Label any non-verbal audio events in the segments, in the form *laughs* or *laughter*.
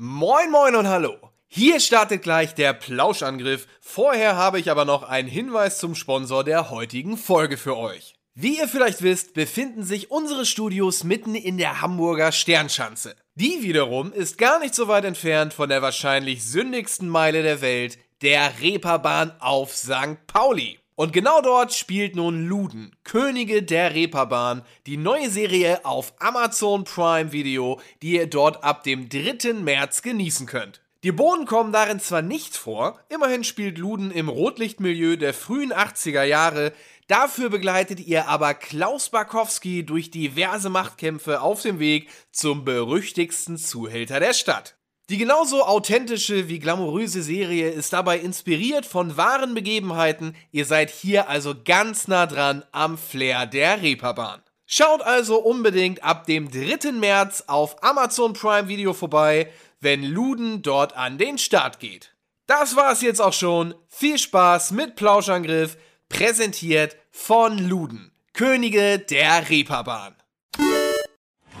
Moin moin und hallo. Hier startet gleich der Plauschangriff. Vorher habe ich aber noch einen Hinweis zum Sponsor der heutigen Folge für euch. Wie ihr vielleicht wisst, befinden sich unsere Studios mitten in der Hamburger Sternschanze. Die wiederum ist gar nicht so weit entfernt von der wahrscheinlich sündigsten Meile der Welt, der Reeperbahn auf St. Pauli. Und genau dort spielt nun Luden, Könige der Reeperbahn, die neue Serie auf Amazon Prime Video, die ihr dort ab dem 3. März genießen könnt. Die Bohnen kommen darin zwar nicht vor, immerhin spielt Luden im Rotlichtmilieu der frühen 80er Jahre, dafür begleitet ihr aber Klaus Barkowski durch diverse Machtkämpfe auf dem Weg zum berüchtigsten Zuhälter der Stadt. Die genauso authentische wie glamouröse Serie ist dabei inspiriert von wahren Begebenheiten. Ihr seid hier also ganz nah dran am Flair der Reeperbahn. Schaut also unbedingt ab dem 3. März auf Amazon Prime Video vorbei, wenn Luden dort an den Start geht. Das war's jetzt auch schon. Viel Spaß mit Plauschangriff, präsentiert von Luden, Könige der Reeperbahn.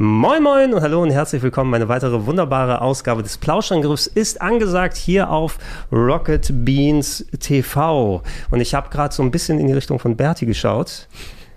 Moin Moin und hallo und herzlich willkommen. Eine weitere wunderbare Ausgabe des Plauschangriffs ist angesagt hier auf Rocket Beans TV. Und ich habe gerade so ein bisschen in die Richtung von Berti geschaut.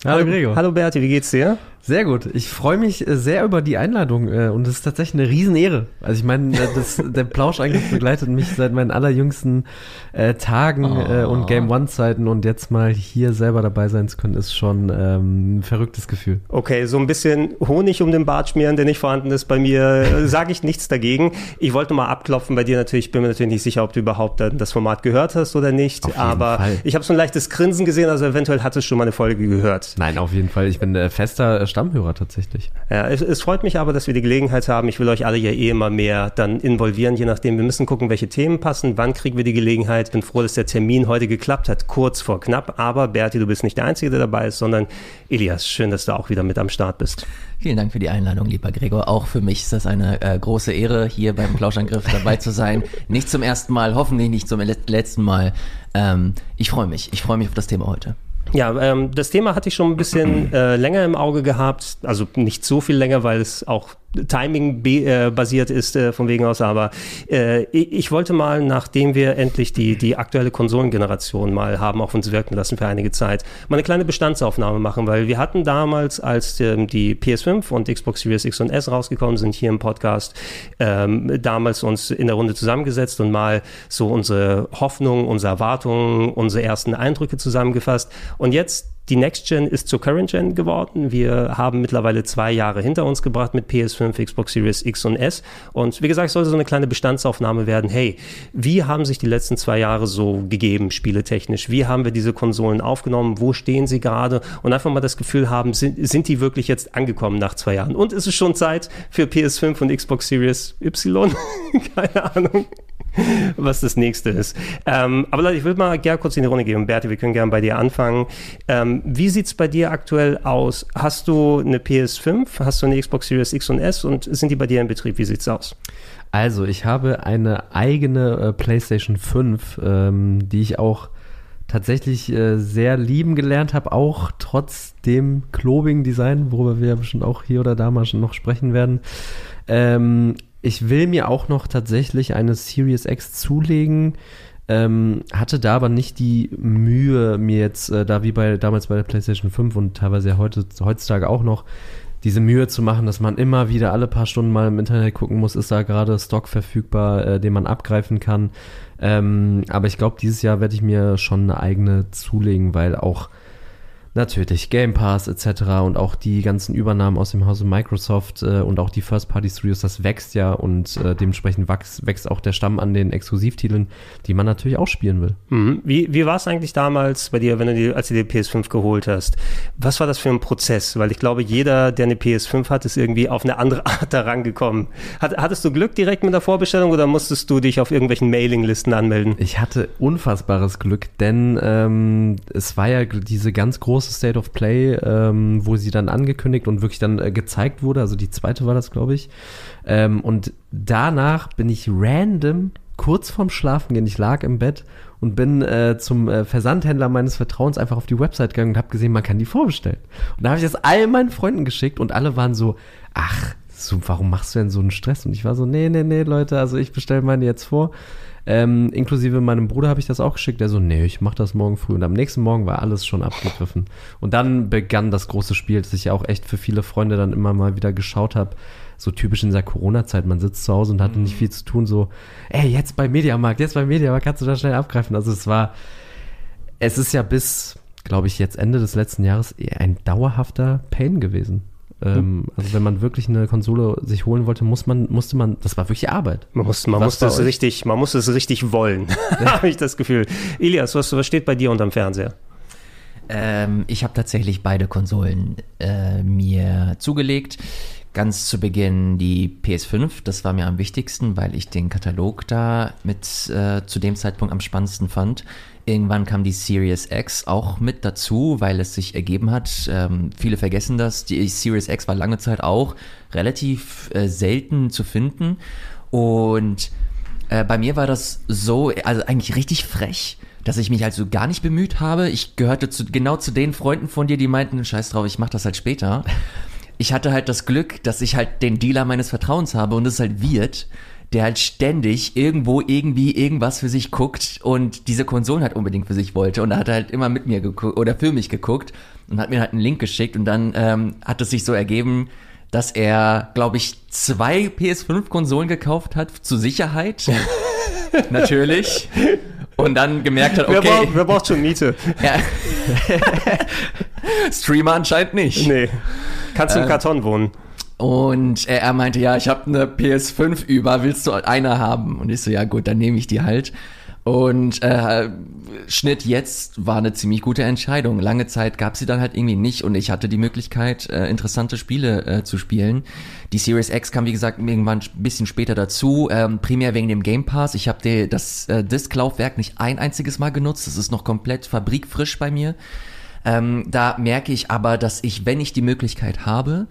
Hallo Gregor. Hallo Berti, wie geht's dir? Sehr gut. Ich freue mich äh, sehr über die Einladung äh, und es ist tatsächlich eine Riesenehre. Also ich meine, äh, das, *laughs* der Plausch eigentlich begleitet mich seit meinen allerjüngsten äh, Tagen oh. und Game One Zeiten und jetzt mal hier selber dabei sein zu können, ist schon ähm, ein verrücktes Gefühl. Okay, so ein bisschen Honig um den Bart schmieren, der nicht vorhanden ist bei mir, sage ich nichts dagegen. Ich wollte mal abklopfen bei dir natürlich. Ich bin mir natürlich nicht sicher, ob du überhaupt das Format gehört hast oder nicht. aber Fall. ich habe so ein leichtes Grinsen gesehen, also eventuell hattest du schon mal eine Folge gehört. Nein, auf jeden Fall. Ich bin äh, fester Stammhörer tatsächlich. Ja, es, es, freut mich aber, dass wir die Gelegenheit haben. Ich will euch alle ja eh immer mehr dann involvieren, je nachdem. Wir müssen gucken, welche Themen passen, wann kriegen wir die Gelegenheit. Bin froh, dass der Termin heute geklappt hat, kurz vor knapp. Aber Berti, du bist nicht der Einzige, der dabei ist, sondern Elias, schön, dass du auch wieder mit am Start bist. Vielen Dank für die Einladung, lieber Gregor. Auch für mich ist das eine äh, große Ehre, hier beim Plauschangriff *laughs* dabei zu sein. Nicht zum ersten Mal, hoffentlich nicht zum letzten Mal. Ähm, ich freue mich. Ich freue mich auf das Thema heute. Ja, ähm, das Thema hatte ich schon ein bisschen äh, länger im Auge gehabt. Also nicht so viel länger, weil es auch Timing äh, basiert ist äh, von wegen aus, aber äh, ich wollte mal, nachdem wir endlich die, die aktuelle Konsolengeneration mal haben auf uns wirken lassen für einige Zeit, mal eine kleine Bestandsaufnahme machen, weil wir hatten damals, als ähm, die PS5 und Xbox Series X und S rausgekommen sind hier im Podcast, ähm, damals uns in der Runde zusammengesetzt und mal so unsere Hoffnungen, unsere Erwartungen, unsere ersten Eindrücke zusammengefasst. Und jetzt die Next Gen ist zur Current Gen geworden. Wir haben mittlerweile zwei Jahre hinter uns gebracht mit PS5, Xbox Series X und S. Und wie gesagt, es sollte so eine kleine Bestandsaufnahme werden. Hey, wie haben sich die letzten zwei Jahre so gegeben, spieletechnisch? Wie haben wir diese Konsolen aufgenommen? Wo stehen sie gerade? Und einfach mal das Gefühl haben, sind, sind die wirklich jetzt angekommen nach zwei Jahren? Und ist es schon Zeit für PS5 und Xbox Series Y? *laughs* Keine Ahnung. *laughs* was das nächste ist. Ähm, aber Leute, ich würde mal gerne kurz in die Runde geben. Berti, wir können gerne bei dir anfangen. Ähm, wie sieht es bei dir aktuell aus? Hast du eine PS5? Hast du eine Xbox Series X und S? Und sind die bei dir in Betrieb? Wie sieht es aus? Also, ich habe eine eigene äh, PlayStation 5, ähm, die ich auch tatsächlich äh, sehr lieben gelernt habe, auch trotz dem klobigen Design, worüber wir ja bestimmt auch hier oder da mal schon noch sprechen werden. Ähm, ich will mir auch noch tatsächlich eine Series X zulegen. Ähm, hatte da aber nicht die Mühe, mir jetzt, äh, da wie bei damals bei der PlayStation 5 und teilweise heute, heutzutage auch noch, diese Mühe zu machen, dass man immer wieder alle paar Stunden mal im Internet gucken muss, ist da gerade Stock verfügbar, äh, den man abgreifen kann. Ähm, aber ich glaube, dieses Jahr werde ich mir schon eine eigene zulegen, weil auch Natürlich, Game Pass etc. und auch die ganzen Übernahmen aus dem Hause Microsoft äh, und auch die First-Party-Studios, das wächst ja und äh, dementsprechend wächst, wächst auch der Stamm an den Exklusivtiteln, die man natürlich auch spielen will. Mhm. Wie, wie war es eigentlich damals bei dir, wenn du die, als du die PS5 geholt hast? Was war das für ein Prozess? Weil ich glaube, jeder, der eine PS5 hat, ist irgendwie auf eine andere *laughs* Art da rangekommen. Hat, hattest du Glück direkt mit der Vorbestellung oder musstest du dich auf irgendwelchen Mailinglisten anmelden? Ich hatte unfassbares Glück, denn ähm, es war ja diese ganz große große State of Play, ähm, wo sie dann angekündigt und wirklich dann äh, gezeigt wurde. Also die zweite war das, glaube ich. Ähm, und danach bin ich random kurz vorm Schlafengehen, ich lag im Bett und bin äh, zum äh, Versandhändler meines Vertrauens einfach auf die Website gegangen und habe gesehen, man kann die vorbestellen. Und da habe ich das all meinen Freunden geschickt und alle waren so, ach, so, warum machst du denn so einen Stress? Und ich war so, nee, nee, nee, Leute, also ich bestelle meine jetzt vor. Ähm, inklusive meinem Bruder habe ich das auch geschickt. Der so, nee, ich mache das morgen früh. Und am nächsten Morgen war alles schon abgegriffen. Und dann begann das große Spiel, das ich ja auch echt für viele Freunde dann immer mal wieder geschaut habe. So typisch in dieser Corona-Zeit. Man sitzt zu Hause und hat mhm. nicht viel zu tun. So, ey, jetzt bei Mediamarkt, jetzt bei Mediamarkt kannst du da schnell abgreifen. Also es war, es ist ja bis, glaube ich, jetzt Ende des letzten Jahres ein dauerhafter Pain gewesen. Ähm, also wenn man wirklich eine Konsole sich holen wollte, muss man, musste man, das war wirklich Arbeit. Man, muss, man musste es richtig, man musste es richtig wollen, *laughs* habe ich das Gefühl. Ilias, was, was steht bei dir unterm Fernseher? Ähm, ich habe tatsächlich beide Konsolen äh, mir zugelegt. Ganz zu Beginn die PS5, das war mir am wichtigsten, weil ich den Katalog da mit äh, zu dem Zeitpunkt am spannendsten fand. Irgendwann kam die Series X auch mit dazu, weil es sich ergeben hat. Ähm, viele vergessen das. Die Series X war lange Zeit auch relativ äh, selten zu finden. Und äh, bei mir war das so, also eigentlich richtig frech, dass ich mich also gar nicht bemüht habe. Ich gehörte zu, genau zu den Freunden von dir, die meinten, scheiß drauf, ich mach das halt später. Ich hatte halt das Glück, dass ich halt den Dealer meines Vertrauens habe und es halt wird der halt ständig irgendwo irgendwie irgendwas für sich guckt und diese Konsolen halt unbedingt für sich wollte. Und da hat er halt immer mit mir geguckt oder für mich geguckt und hat mir halt einen Link geschickt und dann ähm, hat es sich so ergeben, dass er, glaube ich, zwei PS5-Konsolen gekauft hat, zur Sicherheit. *laughs* Natürlich. Und dann gemerkt hat, okay. Wer braucht, wer braucht schon Miete? *laughs* Ja. Streamer anscheinend nicht. Nee. Kannst du im ähm, Karton wohnen. Und er, er meinte, ja, ich habe eine PS5 über, willst du eine haben? Und ich so, ja gut, dann nehme ich die halt. Und äh, Schnitt jetzt war eine ziemlich gute Entscheidung. Lange Zeit gab sie dann halt irgendwie nicht und ich hatte die Möglichkeit, äh, interessante Spiele äh, zu spielen. Die Series X kam, wie gesagt, irgendwann ein bisschen später dazu, ähm, primär wegen dem Game Pass. Ich habe das äh, Disklaufwerk nicht ein einziges Mal genutzt. Das ist noch komplett fabrikfrisch bei mir. Ähm, da merke ich aber, dass ich, wenn ich die Möglichkeit habe,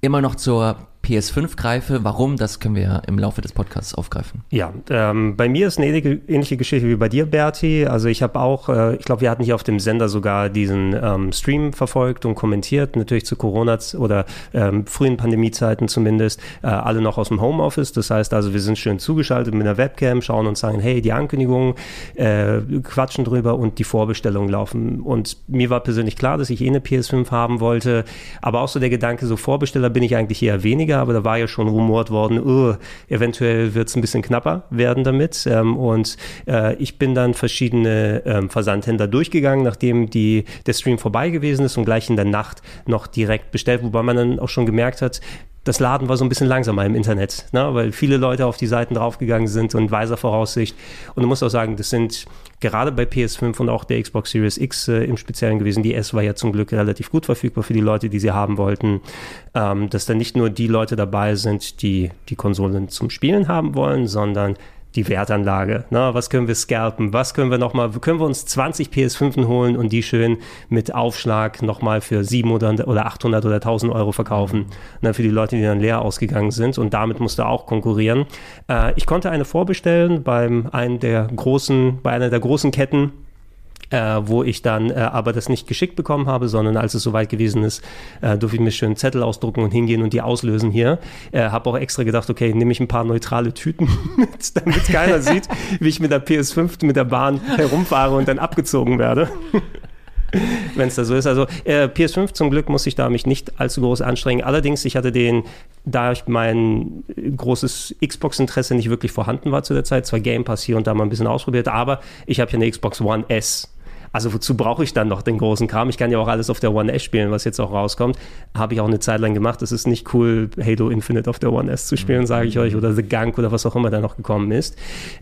immer noch zur PS5 greife. Warum, das können wir ja im Laufe des Podcasts aufgreifen. Ja, ähm, bei mir ist eine ähnliche Geschichte wie bei dir, Berti. Also ich habe auch, äh, ich glaube, wir hatten hier auf dem Sender sogar diesen ähm, Stream verfolgt und kommentiert, natürlich zu Corona- oder ähm, frühen Pandemiezeiten zumindest, äh, alle noch aus dem Homeoffice. Das heißt also, wir sind schön zugeschaltet mit einer Webcam, schauen und sagen, hey, die Ankündigungen, äh, quatschen drüber und die Vorbestellungen laufen. Und mir war persönlich klar, dass ich eh eine PS5 haben wollte, aber auch so der Gedanke, so Vorbesteller bin ich eigentlich eher weniger weniger, aber da war ja schon rumort worden, oh, eventuell wird es ein bisschen knapper werden damit. Ähm, und äh, ich bin dann verschiedene ähm, Versandhändler durchgegangen, nachdem die, der Stream vorbei gewesen ist und gleich in der Nacht noch direkt bestellt, wobei man dann auch schon gemerkt hat, das Laden war so ein bisschen langsamer im Internet, ne? weil viele Leute auf die Seiten draufgegangen sind und weiser Voraussicht. Und du musst auch sagen, das sind gerade bei PS5 und auch der Xbox Series X äh, im Speziellen gewesen. Die S war ja zum Glück relativ gut verfügbar für die Leute, die sie haben wollten. Ähm, dass da nicht nur die Leute dabei sind, die die Konsolen zum Spielen haben wollen, sondern die Wertanlage. Na, was können wir scalpen? Was können wir nochmal, können wir uns 20 PS5 holen und die schön mit Aufschlag nochmal für 700 oder 800 oder 1000 Euro verkaufen? Na, für die Leute, die dann leer ausgegangen sind und damit musste auch konkurrieren. Äh, ich konnte eine vorbestellen beim einen der großen, bei einer der großen Ketten äh, wo ich dann äh, aber das nicht geschickt bekommen habe, sondern als es soweit gewesen ist, äh, durfte ich mir schön Zettel ausdrucken und hingehen und die auslösen hier. Äh, habe auch extra gedacht, okay, nehme ich ein paar neutrale Tüten *laughs* mit, damit keiner *laughs* sieht, wie ich mit der PS5 mit der Bahn herumfahre und dann abgezogen werde. *laughs* wenn es da so ist. Also äh, PS5 zum Glück muss ich da mich nicht allzu groß anstrengen. Allerdings, ich hatte den, da ich mein großes Xbox-Interesse nicht wirklich vorhanden war zu der Zeit, zwar Game Pass hier und da mal ein bisschen ausprobiert, aber ich habe ja eine Xbox One S Also wozu brauche ich dann noch den großen Kram? Ich kann ja auch alles auf der One S spielen, was jetzt auch rauskommt. Habe ich auch eine Zeit lang gemacht. Es ist nicht cool, Halo Infinite auf der One S zu spielen, sage ich euch, oder The Gunk oder was auch immer da noch gekommen ist.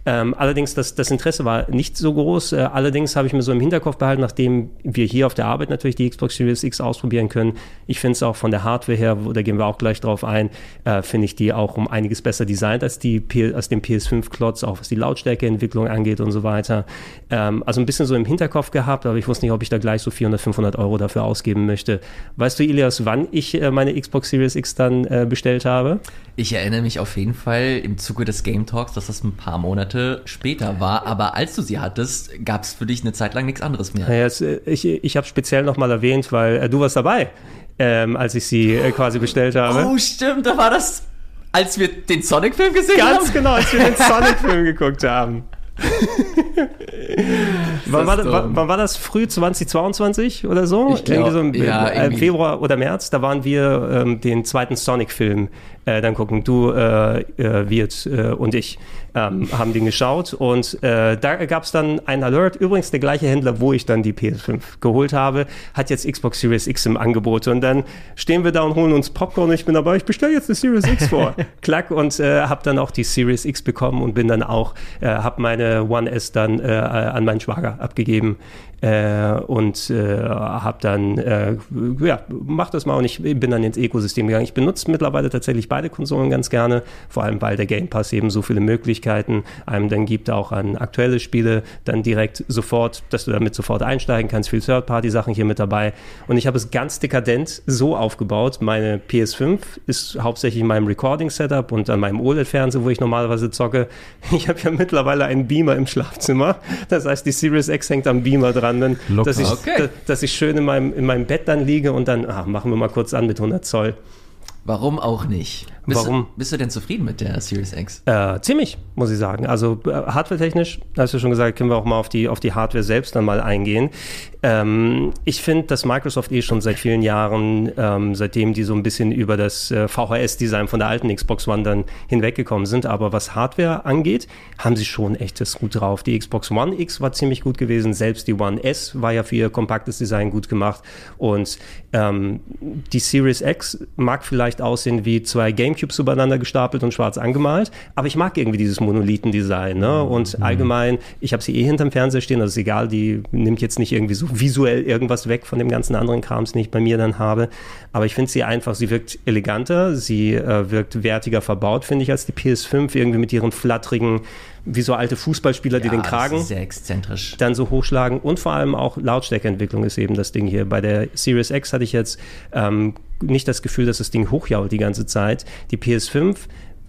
Ähm, allerdings, das, das Interesse war nicht so groß. Äh, allerdings habe ich mir so im Hinterkopf behalten, nachdem wir hier auf der Arbeit natürlich die Xbox Series X ausprobieren können. Ich finde es auch von der Hardware her, da gehen wir auch gleich drauf ein, äh, finde ich die auch um einiges besser designt als, die, als den PS5-Klotz, auch was die Lautstärkeentwicklung angeht und so weiter. Ähm, also ein bisschen so im Hinterkopf gehabt, aber ich wusste nicht, ob ich da gleich so 400, 500 Euro dafür ausgeben möchte. Weißt du, Ilias, wann ich äh, meine Xbox Series X dann äh, bestellt habe? Ich erinnere mich auf jeden Fall im Zuge des Game Talks, dass das ein paar Monate später war, aber als du sie hattest, gab es für dich eine Zeit lang nichts anderes mehr. Es, äh, ich, ich habe speziell nochmal erwähnt, weil äh, du warst dabei, ähm, als ich sie äh, quasi bestellt habe. Oh, stimmt, da war das, als wir den Sonic-Film gesehen Ganz haben. Ganz genau, als wir den *laughs* Sonic-Film geguckt haben. *laughs* wann, war, wann, wann, war, das? Früh 2022 oder so? Ich glaub, so im, ja, im Februar oder März, da waren wir ähm, den zweiten Sonic-Film äh, dann gucken. Du, äh, äh Wirt äh, und ich ähm, haben den geschaut und äh, da gab es dann einen Alert. Übrigens der gleiche Händler, wo ich dann die PS5 geholt habe, hat jetzt Xbox Series X im Angebot und dann stehen wir da und holen uns Popcorn und ich bin dabei, ich bestelle jetzt eine Series X vor. *laughs* Klack und äh, habe dann auch die Series X bekommen und bin dann auch, habe meine One S dann an meinen Schwager abgegeben und habe dann, ja, mach das mal und ich bin dann ins Ökosystem gegangen. Ich benutze mittlerweile tatsächlich beide Konsolen ganz gerne, vor allem weil der Game Pass eben so viele Möglichkeiten einem dann gibt, auch an aktuelle Spiele dann direkt sofort, dass du damit sofort einsteigen kannst, viel Third-Party-Sachen hier mit dabei. Und ich habe es ganz dekadent so aufgebaut. Meine PS5 ist hauptsächlich in meinem Recording-Setup und an meinem OLED-Fernseher, wo ich normalerweise zocke. *laughs* Ich habe ja mittlerweile einen Beamer im Schlafzimmer. Das heißt, die Series X hängt am Beamer dran dann, dass, ich, okay. da, dass ich schön in meinem, in meinem Bett dann liege und dann ach, machen wir mal kurz an mit 100 Zoll. Warum auch nicht? Bist Warum? Du, bist du denn zufrieden mit der Series X? Äh, ziemlich, muss ich sagen. Also äh, hardware-technisch, hast du schon gesagt, können wir auch mal auf die, auf die Hardware selbst dann mal eingehen. Ähm, ich finde, dass Microsoft eh schon seit vielen Jahren, ähm, seitdem die so ein bisschen über das äh, VHS-Design von der alten Xbox One dann hinweggekommen sind, aber was Hardware angeht, haben sie schon echtes gut drauf. Die Xbox One X war ziemlich gut gewesen, selbst die One S war ja für ihr kompaktes Design gut gemacht und ähm, die Series X mag vielleicht aussehen wie zwei Gamecubes übereinander gestapelt und schwarz angemalt, aber ich mag irgendwie dieses Monolithen-Design ne? und mhm. allgemein, ich habe sie eh hinterm Fernseher stehen, also ist egal, die nimmt jetzt nicht irgendwie so visuell irgendwas weg von dem ganzen anderen Krams, den ich bei mir dann habe. Aber ich finde sie einfach, sie wirkt eleganter, sie äh, wirkt wertiger verbaut, finde ich, als die PS5, irgendwie mit ihren flatterigen, wie so alte Fußballspieler, ja, die den Kragen sehr exzentrisch. dann so hochschlagen. Und vor allem auch Lautstärkeentwicklung ist eben das Ding hier. Bei der Series X hatte ich jetzt ähm, nicht das Gefühl, dass das Ding hochjault die ganze Zeit. Die PS5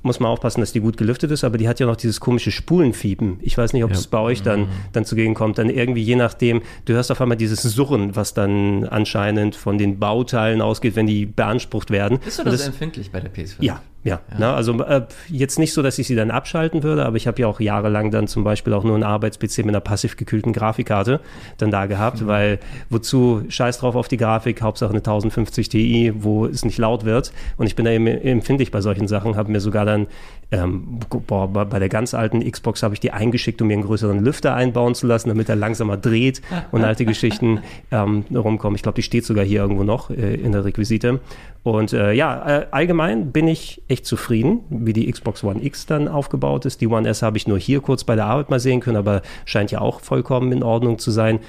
muss man aufpassen, dass die gut gelüftet ist, aber die hat ja noch dieses komische Spulenfiepen. Ich weiß nicht, ob es bei euch dann, mhm. dann zugegen kommt. Dann irgendwie, je nachdem, du hörst auf einmal dieses Surren, was dann anscheinend von den Bauteilen ausgeht, wenn die beansprucht werden. Bist du das, das empfindlich bei der PS5? Ja, ja, ja. Ne, also äh, jetzt nicht so, dass ich sie dann abschalten würde, aber ich habe ja auch jahrelang dann zum Beispiel auch nur einen Arbeits-PC mit einer passiv gekühlten Grafikkarte dann da gehabt, mhm. weil wozu scheiß drauf auf die Grafik, Hauptsache eine 1050 Ti, wo es nicht laut wird. Und ich bin da eben empfindlich bei solchen Sachen, habe mir sogar dann ähm, boah, bei der ganz alten Xbox habe ich die eingeschickt, um mir einen größeren Lüfter einbauen zu lassen, damit er langsamer dreht und alte Geschichten *laughs* ähm, rumkommen. Ich glaube, die steht sogar hier irgendwo noch äh, in der Requisite. Und äh, ja, äh, allgemein bin ich echt zufrieden, wie die Xbox One X dann aufgebaut ist. Die One S habe ich nur hier kurz bei der Arbeit mal sehen können, aber scheint ja auch vollkommen in Ordnung zu sein.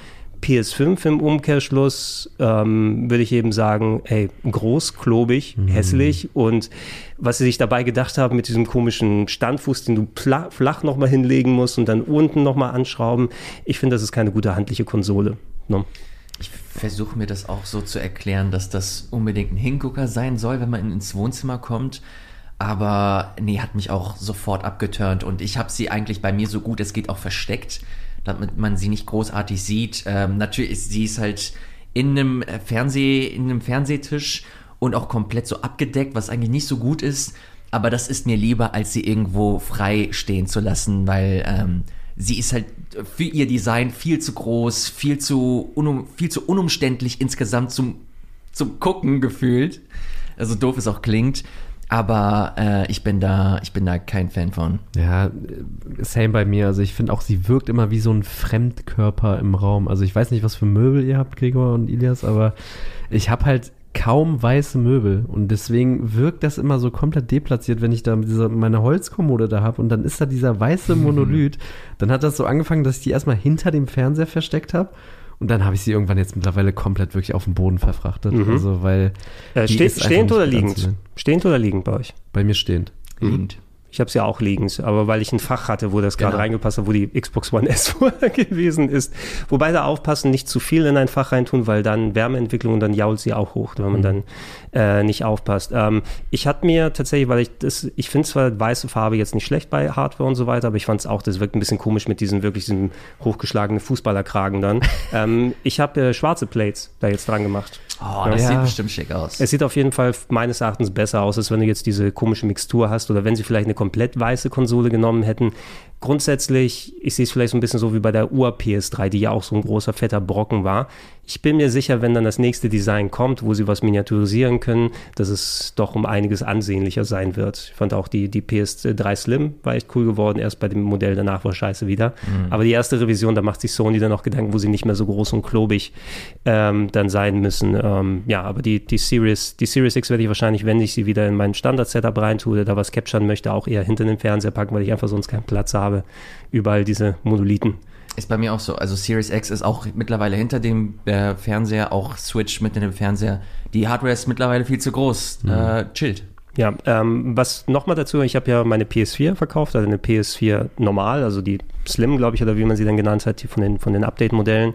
PS5 im Umkehrschluss ähm, würde ich eben sagen, ey, groß, klobig, mhm. hässlich und was sie sich dabei gedacht haben mit diesem komischen Standfuß, den du flach, nochmal hinlegen musst und dann unten nochmal anschrauben. Ich finde, das ist keine gute handliche Konsole. Ne? Versuche mir das auch so zu erklären, dass das unbedingt ein Hingucker sein soll, wenn man ins Wohnzimmer kommt. Aber nee, hat mich auch sofort abgeturnt und ich habe sie eigentlich bei mir so gut es geht auch versteckt damit man sie nicht großartig sieht. Ähm, natürlich ist sie ist halt in einem äh, Fernseh, in einem Fernsehtisch und auch komplett so abgedeckt, was eigentlich nicht so gut ist. Aber das ist mir lieber, als sie irgendwo frei stehen zu lassen, weil ähm, sie ist halt für ihr Design viel zu groß, viel zu, unum, viel zu unumständlich insgesamt zum, zum Gucken gefühlt. Also doof es auch klingt. Aber äh, ich bin da, ich bin da kein Fan von. Ja, äh, same bei mir. Also ich finde auch, sie wirkt immer wie so ein Fremdkörper im Raum. Also ich weiß nicht, was für Möbel ihr habt, Gregor und Ilias, aber ich habe halt kaum weiße Möbel und deswegen wirkt das immer so komplett deplatziert, wenn ich da diese, meine Holzkommode da habe und dann ist da dieser weiße Monolith. Dann hat das so angefangen, dass ich die erstmal hinter dem Fernseher versteckt habe und dann habe ich sie irgendwann jetzt mittlerweile komplett wirklich auf den Boden verfrachtet. Mhm. Also, weil. Äh, stehend nicht oder liegend? Stehend oder liegend bei euch? Bei mir stehend. Liegend. Ich habe es ja auch liegend, aber weil ich ein Fach hatte, wo das gerade Genau. reingepasst hat, wo die Xbox One S *laughs* vorher gewesen ist. Wobei da aufpassen, nicht zu viel in ein Fach reintun, weil dann Wärmeentwicklung und dann jault sie auch hoch, wenn man dann äh, nicht aufpasst. Ähm, ich hatte mir tatsächlich, weil ich das, ich finde zwar weiße Farbe jetzt nicht schlecht bei Hardware und so weiter, aber ich fand es auch, das wirkt ein bisschen komisch mit diesen wirklich diesem hochgeschlagenen Fußballerkragen dann. *laughs* ähm, ich habe äh, schwarze Plates da jetzt dran gemacht. Oh, das Ja. sieht bestimmt schick aus. Es sieht auf jeden Fall meines Erachtens besser aus, als wenn du jetzt diese komische Mixtur hast oder wenn sie vielleicht eine komplett weiße Konsole genommen hätten. Grundsätzlich, ich sehe es vielleicht so ein bisschen so wie bei der Ur-PS3, die ja auch so ein großer, fetter Brocken war. Ich bin mir sicher, wenn dann das nächste Design kommt, wo sie was miniaturisieren können, dass es doch um einiges ansehnlicher sein wird. Ich fand auch die, die PS3 Slim war echt cool geworden, erst bei dem Modell danach war scheiße wieder. Aber die erste Revision, da macht sich Sony dann auch Gedanken, wo sie nicht mehr so groß und klobig ähm, dann sein müssen. Ähm, ja, aber die, die Series, die Series X werde ich wahrscheinlich, wenn ich sie wieder in mein Standard-Setup reintue, oder da was capturen möchte, auch eher hinter den Fernseher packen, weil ich einfach sonst keinen Platz habe. Überall diese Monolithen. Ist bei mir auch so. Also Series X ist auch mittlerweile hinter dem äh, Fernseher, auch Switch mit in dem Fernseher. Die Hardware ist mittlerweile viel zu groß. Äh, chillt. Ja, ähm, was nochmal dazu, ich habe ja meine PS4 verkauft, also eine PS4 normal, also die Slim, glaube ich, oder wie man sie dann genannt hat, von den, von den Update-Modellen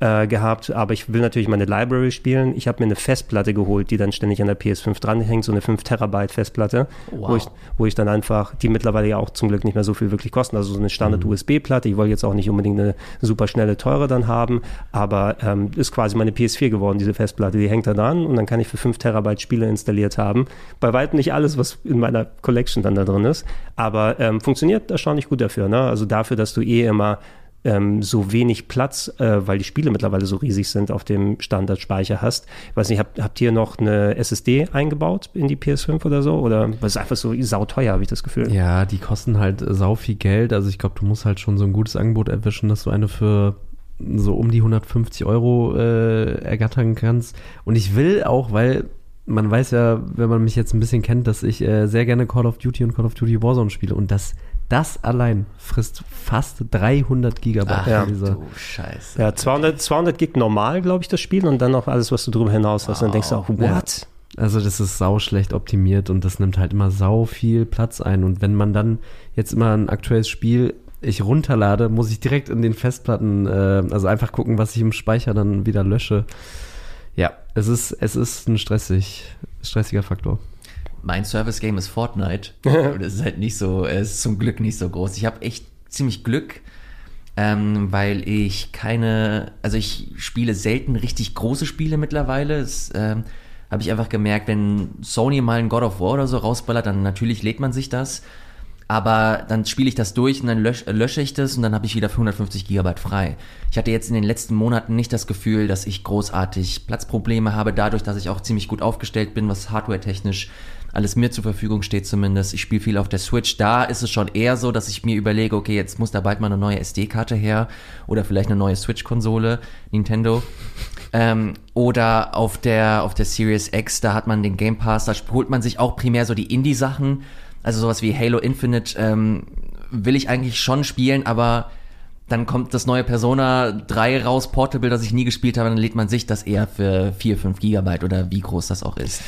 äh, gehabt. Aber ich will natürlich meine Library spielen. Ich habe mir eine Festplatte geholt, die dann ständig an der PS5 dranhängt, so eine 5 Terabyte Festplatte, Wow. wo, ich, wo ich dann einfach, die mittlerweile ja auch zum Glück nicht mehr so viel wirklich kosten, also so eine Standard-USB-Platte. Ich wollte jetzt auch nicht unbedingt eine super schnelle, teure dann haben, aber ähm, ist quasi meine PS4 geworden, diese Festplatte. Die hängt da dran und dann kann ich für 5 Terabyte Spiele installiert haben. Bei weitem nicht alles, was in meiner Collection dann da drin ist, aber ähm, funktioniert erstaunlich gut dafür. Ne? Also dafür, dass du eh immer ähm, so wenig Platz, äh, weil die Spiele mittlerweile so riesig sind, auf dem Standardspeicher hast. Ich weiß nicht, habt, habt ihr noch eine SSD eingebaut in die PS5 oder so? Oder was ist einfach so sauteuer, habe ich das Gefühl. Ja, die kosten halt äh, sau viel Geld. Also ich glaube, du musst halt schon so ein gutes Angebot erwischen, dass du eine für so um die 150 Euro äh, ergattern kannst. Und ich will auch, weil man weiß ja, wenn man mich jetzt ein bisschen kennt, dass ich äh, sehr gerne Call of Duty und Call of Duty Warzone spiele. Und das, das allein frisst fast 300 Gigabyte. Ach Ja. du Scheiße. Ja, 200, 200 Gig normal, glaube ich, das Spiel und dann noch alles, was du drüber hinaus hast. Und dann denkst du auch, what? Also das ist sau schlecht optimiert und das nimmt halt immer sau viel Platz ein. Und wenn man dann jetzt immer ein aktuelles Spiel ich runterlade, muss ich direkt in den Festplatten, äh, also einfach gucken, was ich im Speicher dann wieder lösche. Ja, es ist, es ist ein stressig, stressiger Faktor. Mein Service-Game ist Fortnite. *laughs* Und es ist halt nicht so, es ist zum Glück nicht so groß. Ich habe echt ziemlich Glück, ähm, weil ich keine, also ich spiele selten richtig große Spiele mittlerweile. Das ähm, habe ich einfach gemerkt, wenn Sony mal ein God of War oder so rausballert, dann natürlich lädt man sich das. Aber dann spiele ich das durch und dann lösch, lösche ich das und dann habe ich wieder 550 Gigabyte frei. Ich hatte jetzt in den letzten Monaten nicht das Gefühl, dass ich großartig Platzprobleme habe, dadurch, dass ich auch ziemlich gut aufgestellt bin, was hardware-technisch alles mir zur Verfügung steht zumindest. Ich spiele viel auf der Switch. Da ist es schon eher so, dass ich mir überlege, okay, jetzt muss da bald mal eine neue SD-Karte her oder vielleicht eine neue Switch-Konsole, Nintendo. Ähm, oder auf der, auf der Series X, da hat man den Game Pass, da holt man sich auch primär so die Indie-Sachen. Also sowas wie Halo Infinite ähm, will ich eigentlich schon spielen, aber dann kommt das neue Persona 3 raus, Portable, das ich nie gespielt habe, dann lädt man sich das eher für 4, 5 Gigabyte oder wie groß das auch ist.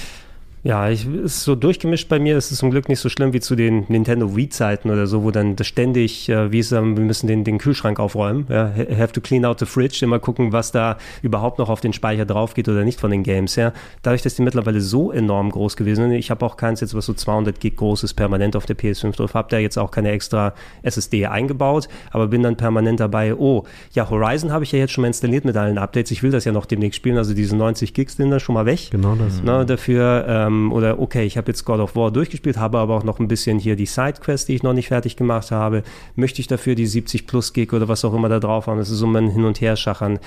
Ja, ich, ist so durchgemischt bei mir. Es ist zum Glück nicht so schlimm wie zu den Nintendo Wii-Zeiten oder so, wo dann das ständig, äh, wie es dann, wir müssen den, den Kühlschrank aufräumen. Ja, ha- have to clean out the fridge, immer gucken, was da überhaupt noch auf den Speicher drauf geht oder nicht von den Games her. Dadurch, dass die mittlerweile so enorm groß gewesen sind, ich habe auch keins jetzt, was so 200 Gig groß ist, permanent auf der PS5 drauf, habe da jetzt auch keine extra SSD eingebaut, aber bin dann permanent dabei, oh, ja, Horizon habe ich ja jetzt schon mal installiert mit allen Updates. Ich will das ja noch demnächst spielen, also diese 90 Gigs sind da schon mal weg. Genau das. Ne, dafür ähm, ähm, oder okay, ich habe jetzt God of War durchgespielt, habe aber auch noch ein bisschen hier die Sidequest, die ich noch nicht fertig gemacht habe. Möchte ich dafür die 70 plus Gig oder was auch immer da drauf haben? Das ist so ein Hin- und Her-Schachern.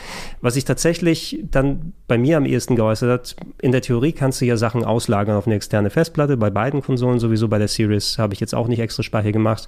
Was sich tatsächlich dann bei mir am ehesten geäußert hat, in der Theorie kannst du ja Sachen auslagern auf eine externe Festplatte, bei beiden Konsolen sowieso, bei der Series habe ich jetzt auch nicht extra Speicher gemacht.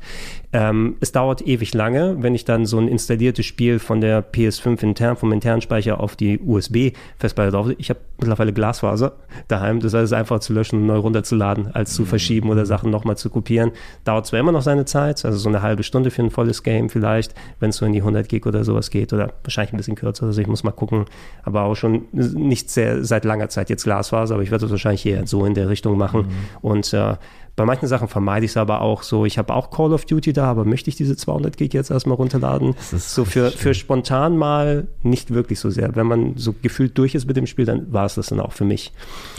Ähm, es dauert ewig lange, wenn ich dann so ein installiertes Spiel von der PS5 intern, vom internen Speicher auf die USB-Festplatte drauf. Ich habe mittlerweile Glasfaser daheim, das heißt einfach zu löschen und neu runterzuladen, als zu verschieben oder Sachen nochmal zu kopieren. Dauert zwar immer noch seine Zeit, also so eine halbe Stunde für ein volles Game vielleicht, wenn es so in die 100 Gig oder sowas geht oder wahrscheinlich ein bisschen kürzer, also ich muss mal gucken, aber auch schon nicht sehr seit langer Zeit jetzt Glasfaser, aber ich werde das wahrscheinlich eher so in der Richtung machen mhm. und äh, bei manchen Sachen vermeide ich es aber auch so. Ich habe auch Call of Duty da, aber möchte ich diese 200 Gig jetzt erstmal runterladen? so für, für spontan mal nicht wirklich so sehr. Wenn man so gefühlt durch ist mit dem Spiel, dann war es das dann auch für mich.